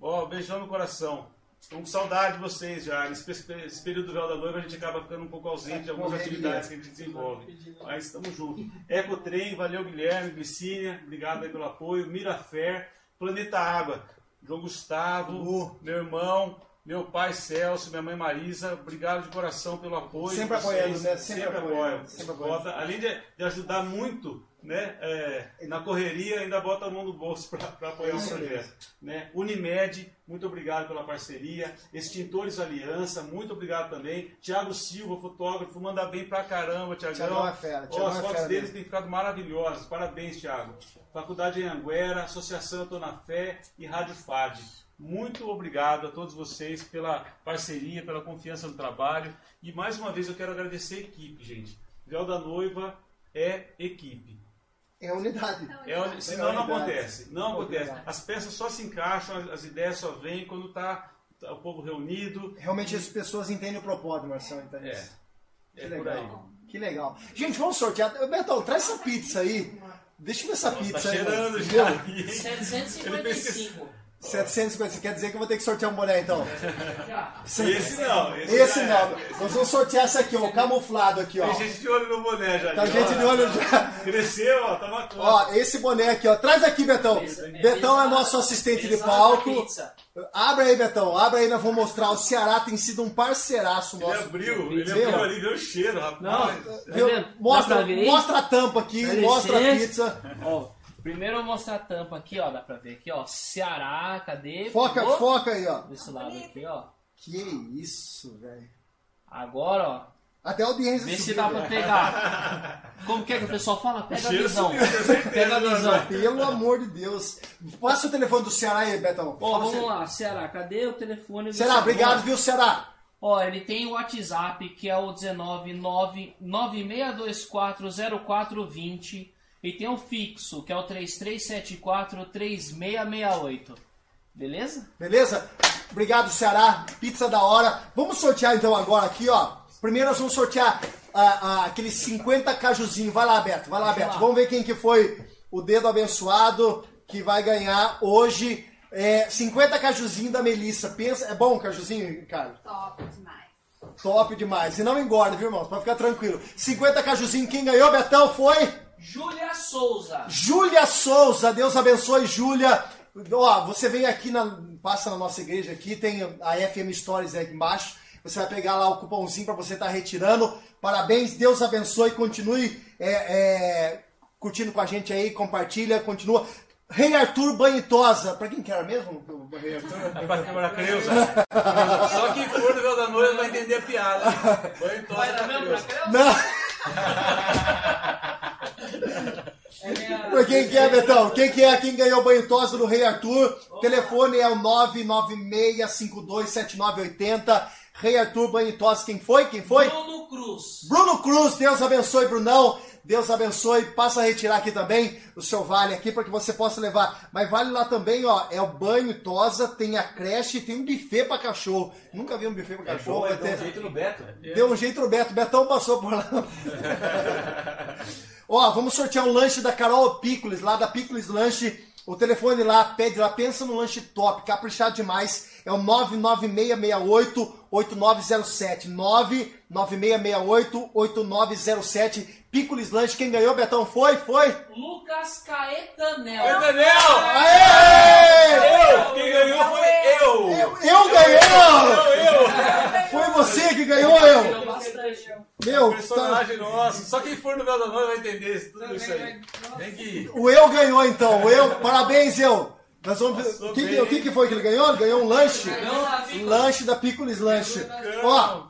Ó, beijão no coração. Tô com saudade de vocês já. Nesse, pe- esse período do véu da noiva a gente acaba ficando um pouco ausente de algumas atividades que a gente desenvolve. Mas estamos juntos. Ecotrem, valeu Guilherme, Glicínia, obrigado aí pelo apoio. Mirafer, Planeta Água, João Gustavo, Lu. meu irmão, meu pai Celso, minha mãe Marisa, obrigado de coração pelo apoio. Sempre apoiando, né? Sempre Sempre, apoiando, apoiam. sempre apoiando. Além de, de ajudar muito, né? é, na correria, ainda bota a mão no bolso para apoiar o projeto. Né? Unimed, muito obrigado pela parceria. Extintores Aliança, muito obrigado também. Tiago Silva, fotógrafo, manda bem pra caramba, Tiagão. Tiagão é fera, Tiagão as é fotos deles têm ficado maravilhosas. Parabéns, Tiago. Faculdade em Anguera, Associação Eu Tô na Fé e Rádio FAD. Muito obrigado a todos vocês pela parceria, pela confiança no trabalho. E mais uma vez eu quero agradecer a equipe, gente. Véu da Noiva é equipe. É a unidade. É, onde- senão não unidade. acontece. Não acontece. As peças só se encaixam, as, as ideias só vêm quando tá, tá o povo reunido. Realmente as pessoas entendem o propósito, Marcelo. Então é É, é Que por aí. legal. Que legal. Gente, vamos sortear. Betão, traz essa pizza aí. Deixa eu ver essa Nossa, pizza tá aí. cheirando já. Viu? 755. 750. Quer dizer que eu vou ter que sortear um boné então? Esse não. Esse, Esse já não. é. Nós vamos sortear essa aqui, ó. Camuflado aqui, ó. Tem gente de olho no boné já. Tá gente de olho já. Cresceu, ó, tá bacana. Ó, esse boné aqui, ó. Traz aqui, Betão. Betão é nosso assistente de palco. Abre aí, Betão. Abre aí, nós vamos mostrar. O Ceará tem sido um parceiraço Ele nosso. abriu, ele Viu? abriu ali, o cheiro, rapaz. Viu? Tá? Mostra, mostra a tampa aqui, Dá mostra a pizza. Ó, primeiro eu vou mostrar a tampa aqui, ó. Dá pra ver aqui, ó. Ceará, cadê? Foca, Pegou? foca aí, ó. Desse lado aqui, ó. Que isso, velho. Agora, ó. Até a audiência Vê se subiu, dá pra pegar. Como que é que o pessoal fala? Pega a visão. subiu, Pega a visão. Pelo amor de Deus. Passa o telefone do Ceará aí, Betão. Ó, vamos lá, Ceará, cadê o telefone do Ceará, Ceará? obrigado, viu, Ceará? Ó, ele tem o WhatsApp, que é o 19996240420. E tem o fixo, que é o 33743668. Beleza? Beleza? Obrigado, Ceará. Pizza da hora. Vamos sortear então agora aqui, ó. Primeiro nós vamos sortear ah, ah, aqueles 50 cajuzinhos. Vai lá, Beto. Vai lá, Vai Beto. lá. Vamos ver quem que foi o dedo abençoado que vai ganhar hoje. É, 50 cajuzinhos da Melissa. Pensa, é bom o cajuzinho, Ricardo? Top demais. Top demais. E não engorda, viu, irmãos? Pode ficar tranquilo. 50 cajuzinhos. Quem ganhou, Betão, foi? Júlia Souza. Júlia Souza, Deus abençoe, Júlia. Ó, você vem aqui, na, passa na nossa igreja aqui, tem a FM Stories aí embaixo. Você vai pegar lá o cupomzinho para você estar retirando. Parabéns, Deus abençoe, continue é, é, curtindo com a gente aí, compartilha, continua. Rei Arthur Banhitosa, pra quem que era mesmo? o Rei Arthur? É pra Creuza. Só quem for do véu da noiva vai entender a piada. Banho tosa Vai pra mesmo pra. Creuza? Não, É quem que é, Betão? Quem que é? Quem ganhou o Banhitosa do Rei Arthur? Telefone é o 996527980. Rei Arthur Banhitosa, quem foi? Quem foi? Bruno Cruz. Bruno Cruz, Deus abençoe, Brunão. Deus abençoe. Passa a retirar aqui também o seu vale aqui para que você possa levar. Mas vale lá também, ó. É o banho e tosa, tem a creche, tem um buffet para cachorro. Nunca vi um buffet para cachorro. vai ter- jeito no Beto. Deu um jeito no Beto. Betão passou por lá. Ó, vamos sortear um lanche da Carol Pickles, lá da Pickles Lanche. O telefone lá, pede lá, pensa no lanche top, caprichado demais. É o 99668-8907. 99668-8907. Picolis Lanche, quem ganhou, Betão? Foi? Foi? Lucas Caetanel. Daniel! Aê! Eu! Quem ganhou foi eu! Eu, eu ganhei! Eu, eu! Foi você que ganhou, eu! Meu, tá... Personagem nosso. Só quem for no Véu da Noiva vai entender isso- tudo isso aí. Tem que... o eu ganhou então. O eu, parabéns, eu! Nós vamos... O que, que- o que, que foi que ele ganhou? Ele ganhou um lanche. Ganhou. Lanche da Picolis Lanche. Ó,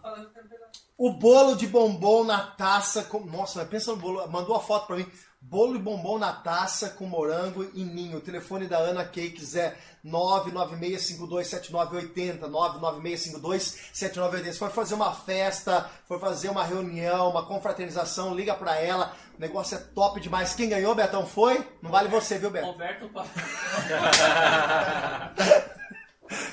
o bolo de bombom na taça com. Nossa, pensa no bolo. Mandou a foto pra mim. Bolo de bombom na taça com morango e ninho. O telefone da Ana Cakes é 996527980. 996527980. Se for fazer uma festa, for fazer uma reunião, uma confraternização, liga pra ela. O negócio é top demais. Quem ganhou, Betão, foi? Não vale você, viu, Beto? Roberto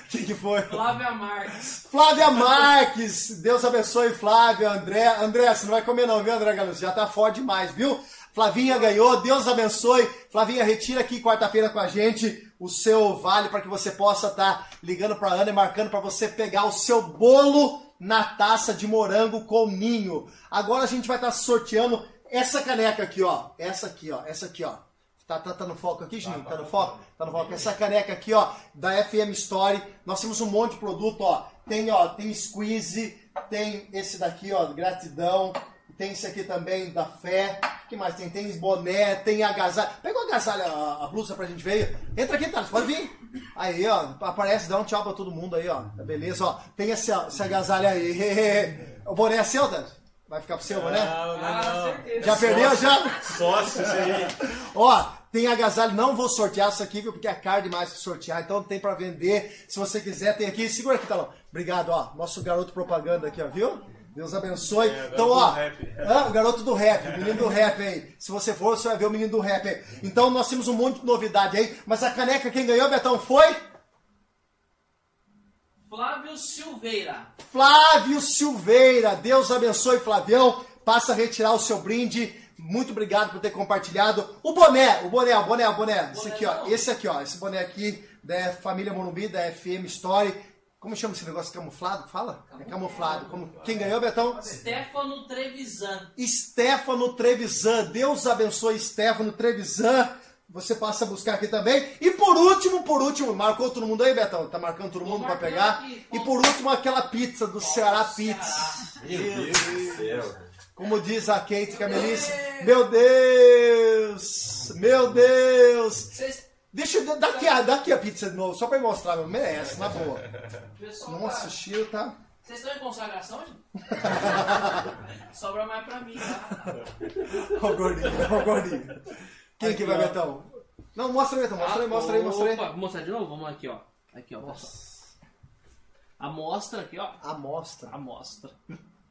Quem que foi? Flávia Marques. Flávia Marques, Deus abençoe Flávia, André. André, você não vai comer não, viu, André Galo? Você já tá forte demais, viu? Flavinha ganhou, Deus abençoe. Flavinha, retira aqui quarta-feira com a gente o seu vale para que você possa estar ligando para Ana e marcando para você pegar o seu bolo na taça de morango com ninho. Agora a gente vai estar sorteando essa caneca aqui, ó. Essa aqui, ó. Essa aqui, ó. Tá, tá, tá no foco aqui, Juninho? Tá no foco? Tá no foco. Essa caneca aqui, ó, da FM Story. Nós temos um monte de produto, ó. Tem, ó, tem squeeze, tem esse daqui, ó, gratidão. Tem esse aqui também da fé. O que mais tem? Tem boné, tem agasalho. Pega o agasalho, a, a blusa pra gente ver. Entra aqui, Thales, pode vir. Aí, ó, aparece, dá um tchau pra todo mundo aí, ó. Beleza, ó. Tem esse, esse agasalho aí. O boné é seu, Thales? Vai ficar pro seu boné? Não, não, Ah, não. certeza. Já perdeu, já? Sócio, isso aí. Ó, tem agasalho, não vou sortear isso aqui, viu? Porque é caro demais pra sortear, então tem pra vender. Se você quiser, tem aqui. Segura aqui, Talão. Obrigado, ó. Nosso garoto propaganda aqui, ó, viu? Deus abençoe. É, então, ó. Ah, o garoto do rap, o menino do rap aí. Se você for, você vai ver o menino do rap aí. Então, nós temos um monte de novidade aí. Mas a caneca, quem ganhou, Betão, foi? Flávio Silveira. Flávio Silveira. Deus abençoe, Flavião. Passa a retirar o seu brinde. Muito obrigado por ter compartilhado. O boné, o boné, o boné, o boné. Esse aqui, ó. Esse aqui, ó. Esse boné aqui da Família Morumbi, da FM Story. Como chama esse negócio camuflado? Fala? É camuflado. Como... Quem ganhou, Betão? Stefano Trevisan. Stefano Trevisan. Deus abençoe Stefano Trevisan. Você passa a buscar aqui também. E por último, por último, marcou todo mundo aí, Betão? Tá marcando todo mundo pra marcando pegar? aqui. E por último, aquela pizza do Ceará Pizza. Meu Deus do céu. Como diz a Kate Camelice, meu Deus, meu Deus. Vocês. Deixa eu dar aqui, a- aqui a pizza de novo, só pra mostrar, meu. Merece, na boa. Pessoal, Nossa, tá- o cheiro tá. Vocês estão em consagração, gente? Sobra mais pra mim, tá? Ó o gordinho, ó o gordinho. Quem que vai, Betão? Não, mostra aí, Betão, mostra aí, mostra aí, mostra aí. Opa, vou mostrar de novo? Vamos aqui, ó. Aqui, ó. pessoal. Amostra aqui, ó. Amostra. Amostra.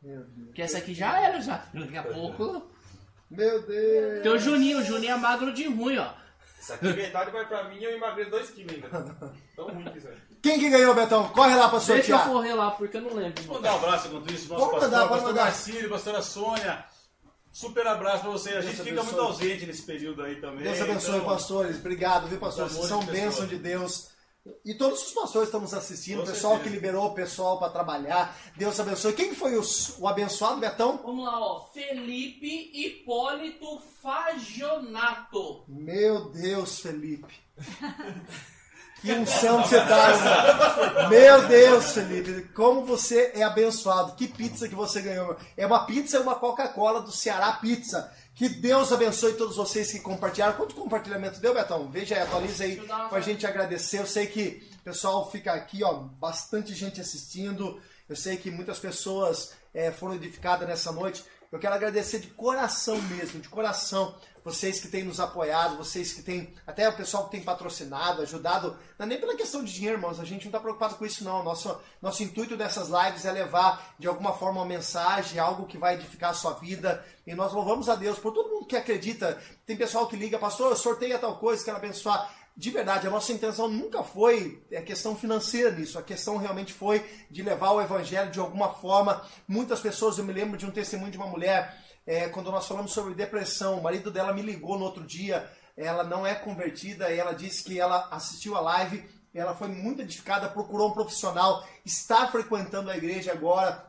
Meu Deus. Que essa aqui já era, já. Daqui a pouco. Meu Deus. Tem o Juninho, o Juninho é magro de ruim, ó. Isso aqui metade vai pra mim e eu emagreço 2 quilos ainda. Tão ruim que isso aí. Quem que ganhou, Betão? Corre lá pra Deixa eu sortear. correr lá, porque eu não lembro. Vou dar um abraço enquanto isso, nosso Pode pastor, mandar, pastor mandar. Marcílio, pastora Sônia. Super abraço pra você. A gente Deus fica abençoe. muito ausente nesse período aí também. Deus abençoe, então, pastores. Obrigado, viu, pastores? São amor de bênção pessoa. de Deus. E todos os pastores estão nos assistindo, o pessoal certeza. que liberou o pessoal para trabalhar. Deus abençoe. Quem foi o, o abençoado, Betão? Vamos lá, ó. Felipe Hipólito Fagionato. Meu Deus, Felipe. Que unção que você tá, irmão. Meu Deus, Felipe. Como você é abençoado. Que pizza que você ganhou. É uma pizza e uma Coca-Cola do Ceará Pizza. Que Deus abençoe todos vocês que compartilharam. Quanto compartilhamento deu, Betão? Veja aí, atualiza aí pra gente agradecer. Eu sei que o pessoal fica aqui, ó, bastante gente assistindo. Eu sei que muitas pessoas eh, foram edificadas nessa noite. Eu quero agradecer de coração mesmo, de coração, vocês que têm nos apoiado, vocês que têm, até o pessoal que tem patrocinado, ajudado, não é nem pela questão de dinheiro, irmãos, a gente não está preocupado com isso não. Nosso, nosso intuito dessas lives é levar de alguma forma uma mensagem, algo que vai edificar a sua vida. E nós louvamos a Deus por todo mundo que acredita. Tem pessoal que liga, pastor, eu sorteio tal coisa, quero abençoar. De verdade, a nossa intenção nunca foi a questão financeira nisso. A questão realmente foi de levar o evangelho de alguma forma. Muitas pessoas, eu me lembro de um testemunho de uma mulher, é, quando nós falamos sobre depressão, o marido dela me ligou no outro dia, ela não é convertida, ela disse que ela assistiu a live, ela foi muito edificada, procurou um profissional, está frequentando a igreja agora,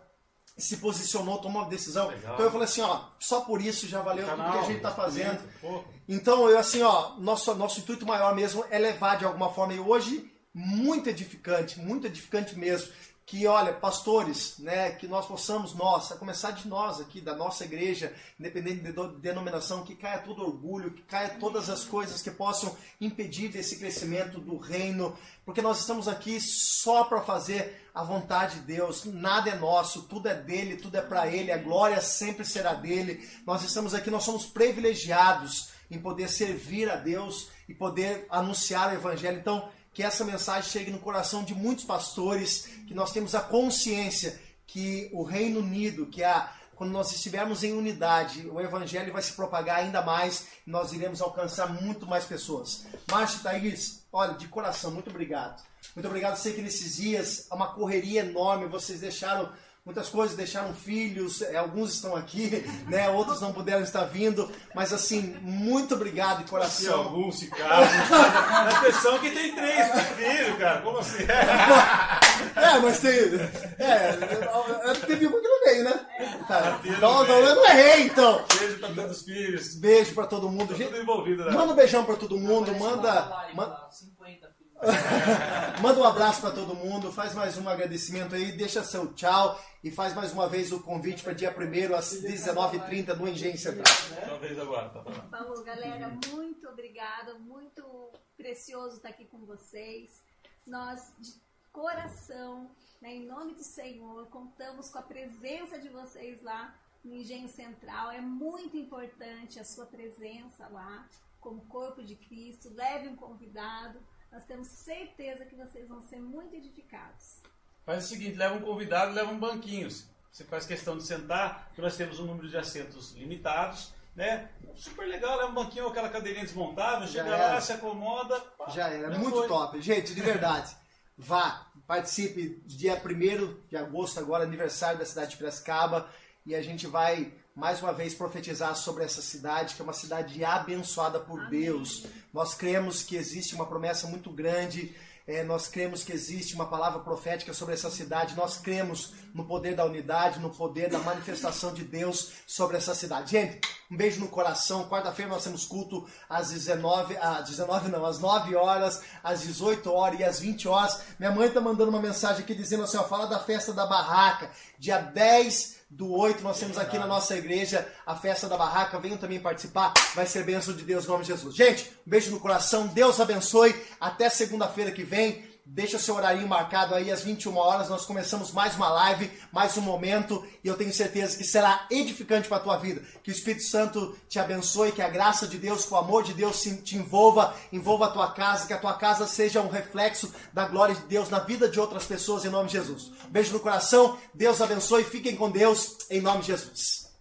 se posicionou, tomou uma decisão. Legal. Então eu falei assim, ó, só por isso já valeu tudo que a gente está fazendo. Pô, Então, eu assim, ó, nosso, nosso intuito maior mesmo é levar de alguma forma, e hoje, muito edificante, muito edificante mesmo, que, olha, pastores, né, que nós possamos, nós, a começar de nós aqui, da nossa igreja, independente de denominação, que caia todo orgulho, que caia todas as coisas que possam impedir esse crescimento do reino, porque nós estamos aqui só para fazer a vontade de Deus, nada é nosso, tudo é dele, tudo é para ele, a glória sempre será dele. Nós estamos aqui, nós somos privilegiados em poder servir a Deus e poder anunciar o evangelho. Então, que essa mensagem chegue no coração de muitos pastores, que nós temos a consciência que o Reino Unido, que a quando nós estivermos em unidade, o evangelho vai se propagar ainda mais e nós iremos alcançar muito mais pessoas. Márcio Thaís, olha, de coração, muito obrigado. Muito obrigado. Sei que nesses dias é uma correria enorme, vocês deixaram muitas coisas, deixaram filhos, eh, alguns estão aqui, né? outros não puderam estar vindo, mas assim, muito obrigado de se coração. algum se casa, a impressão que tem três filhos, cara. Como assim? É, mas tem. É, é, teve uma que não veio, né? Tá. Teve, Então, então veio. eu não errei, então. Beijo pra todos os filhos. Beijo pra todo mundo. Tá Gente, tudo envolvido, né? Manda um beijão pra todo mundo, manda, live ma- lá, 50 filhos. Manda um abraço pra todo mundo, faz mais um agradecimento aí, deixa seu tchau e faz mais uma vez o convite para dia 1 às 19h30 no Engenho Central. Sua vez agora, tá galera, muito obrigada, muito precioso estar aqui com vocês. Nós, de coração, né, em nome do Senhor, contamos com a presença de vocês lá no Engenho Central. É muito importante a sua presença lá, como corpo de Cristo. Leve um convidado. Nós temos certeza que vocês vão ser muito edificados. Faz o seguinte, leva um convidado, leva um banquinho. Você faz questão de sentar, porque nós temos um número de assentos limitados, né? Super legal, leva um banquinho ou aquela cadeirinha desmontável, Já chega era. lá, se acomoda. pá, Já era, já muito foi. top. Gente, de verdade, vá, participe dia 1 de agosto, agora aniversário da cidade de Piracicaba, e a gente vai mais uma vez profetizar sobre essa cidade, que é uma cidade abençoada por Amém. Deus. Nós cremos que existe uma promessa muito grande. é, nós cremos que existe uma palavra profética sobre essa cidade. Nós cremos no poder da unidade, no poder da manifestação de Deus sobre essa cidade. Gente, um beijo no coração. Quarta-feira nós temos culto às 19, às 19 não, às 9 horas, às 18 horas e às 20 horas. Minha mãe tá mandando uma mensagem aqui dizendo assim, ó, fala da festa da barraca. Dia 10 do 8 nós temos aqui na nossa igreja a festa da barraca. Venham também participar. Vai ser bênção de Deus em nome de Jesus. Gente, um beijo no coração. Deus abençoe. Até segunda-feira que vem. Deixa seu horário marcado aí às 21 horas. Nós começamos mais uma live, mais um momento, e eu tenho certeza que será edificante para a tua vida. Que o Espírito Santo te abençoe, que a graça de Deus, que o amor de Deus te envolva, envolva a tua casa, que a tua casa seja um reflexo da glória de Deus na vida de outras pessoas em nome de Jesus. Um beijo no coração. Deus abençoe. Fiquem com Deus em nome de Jesus.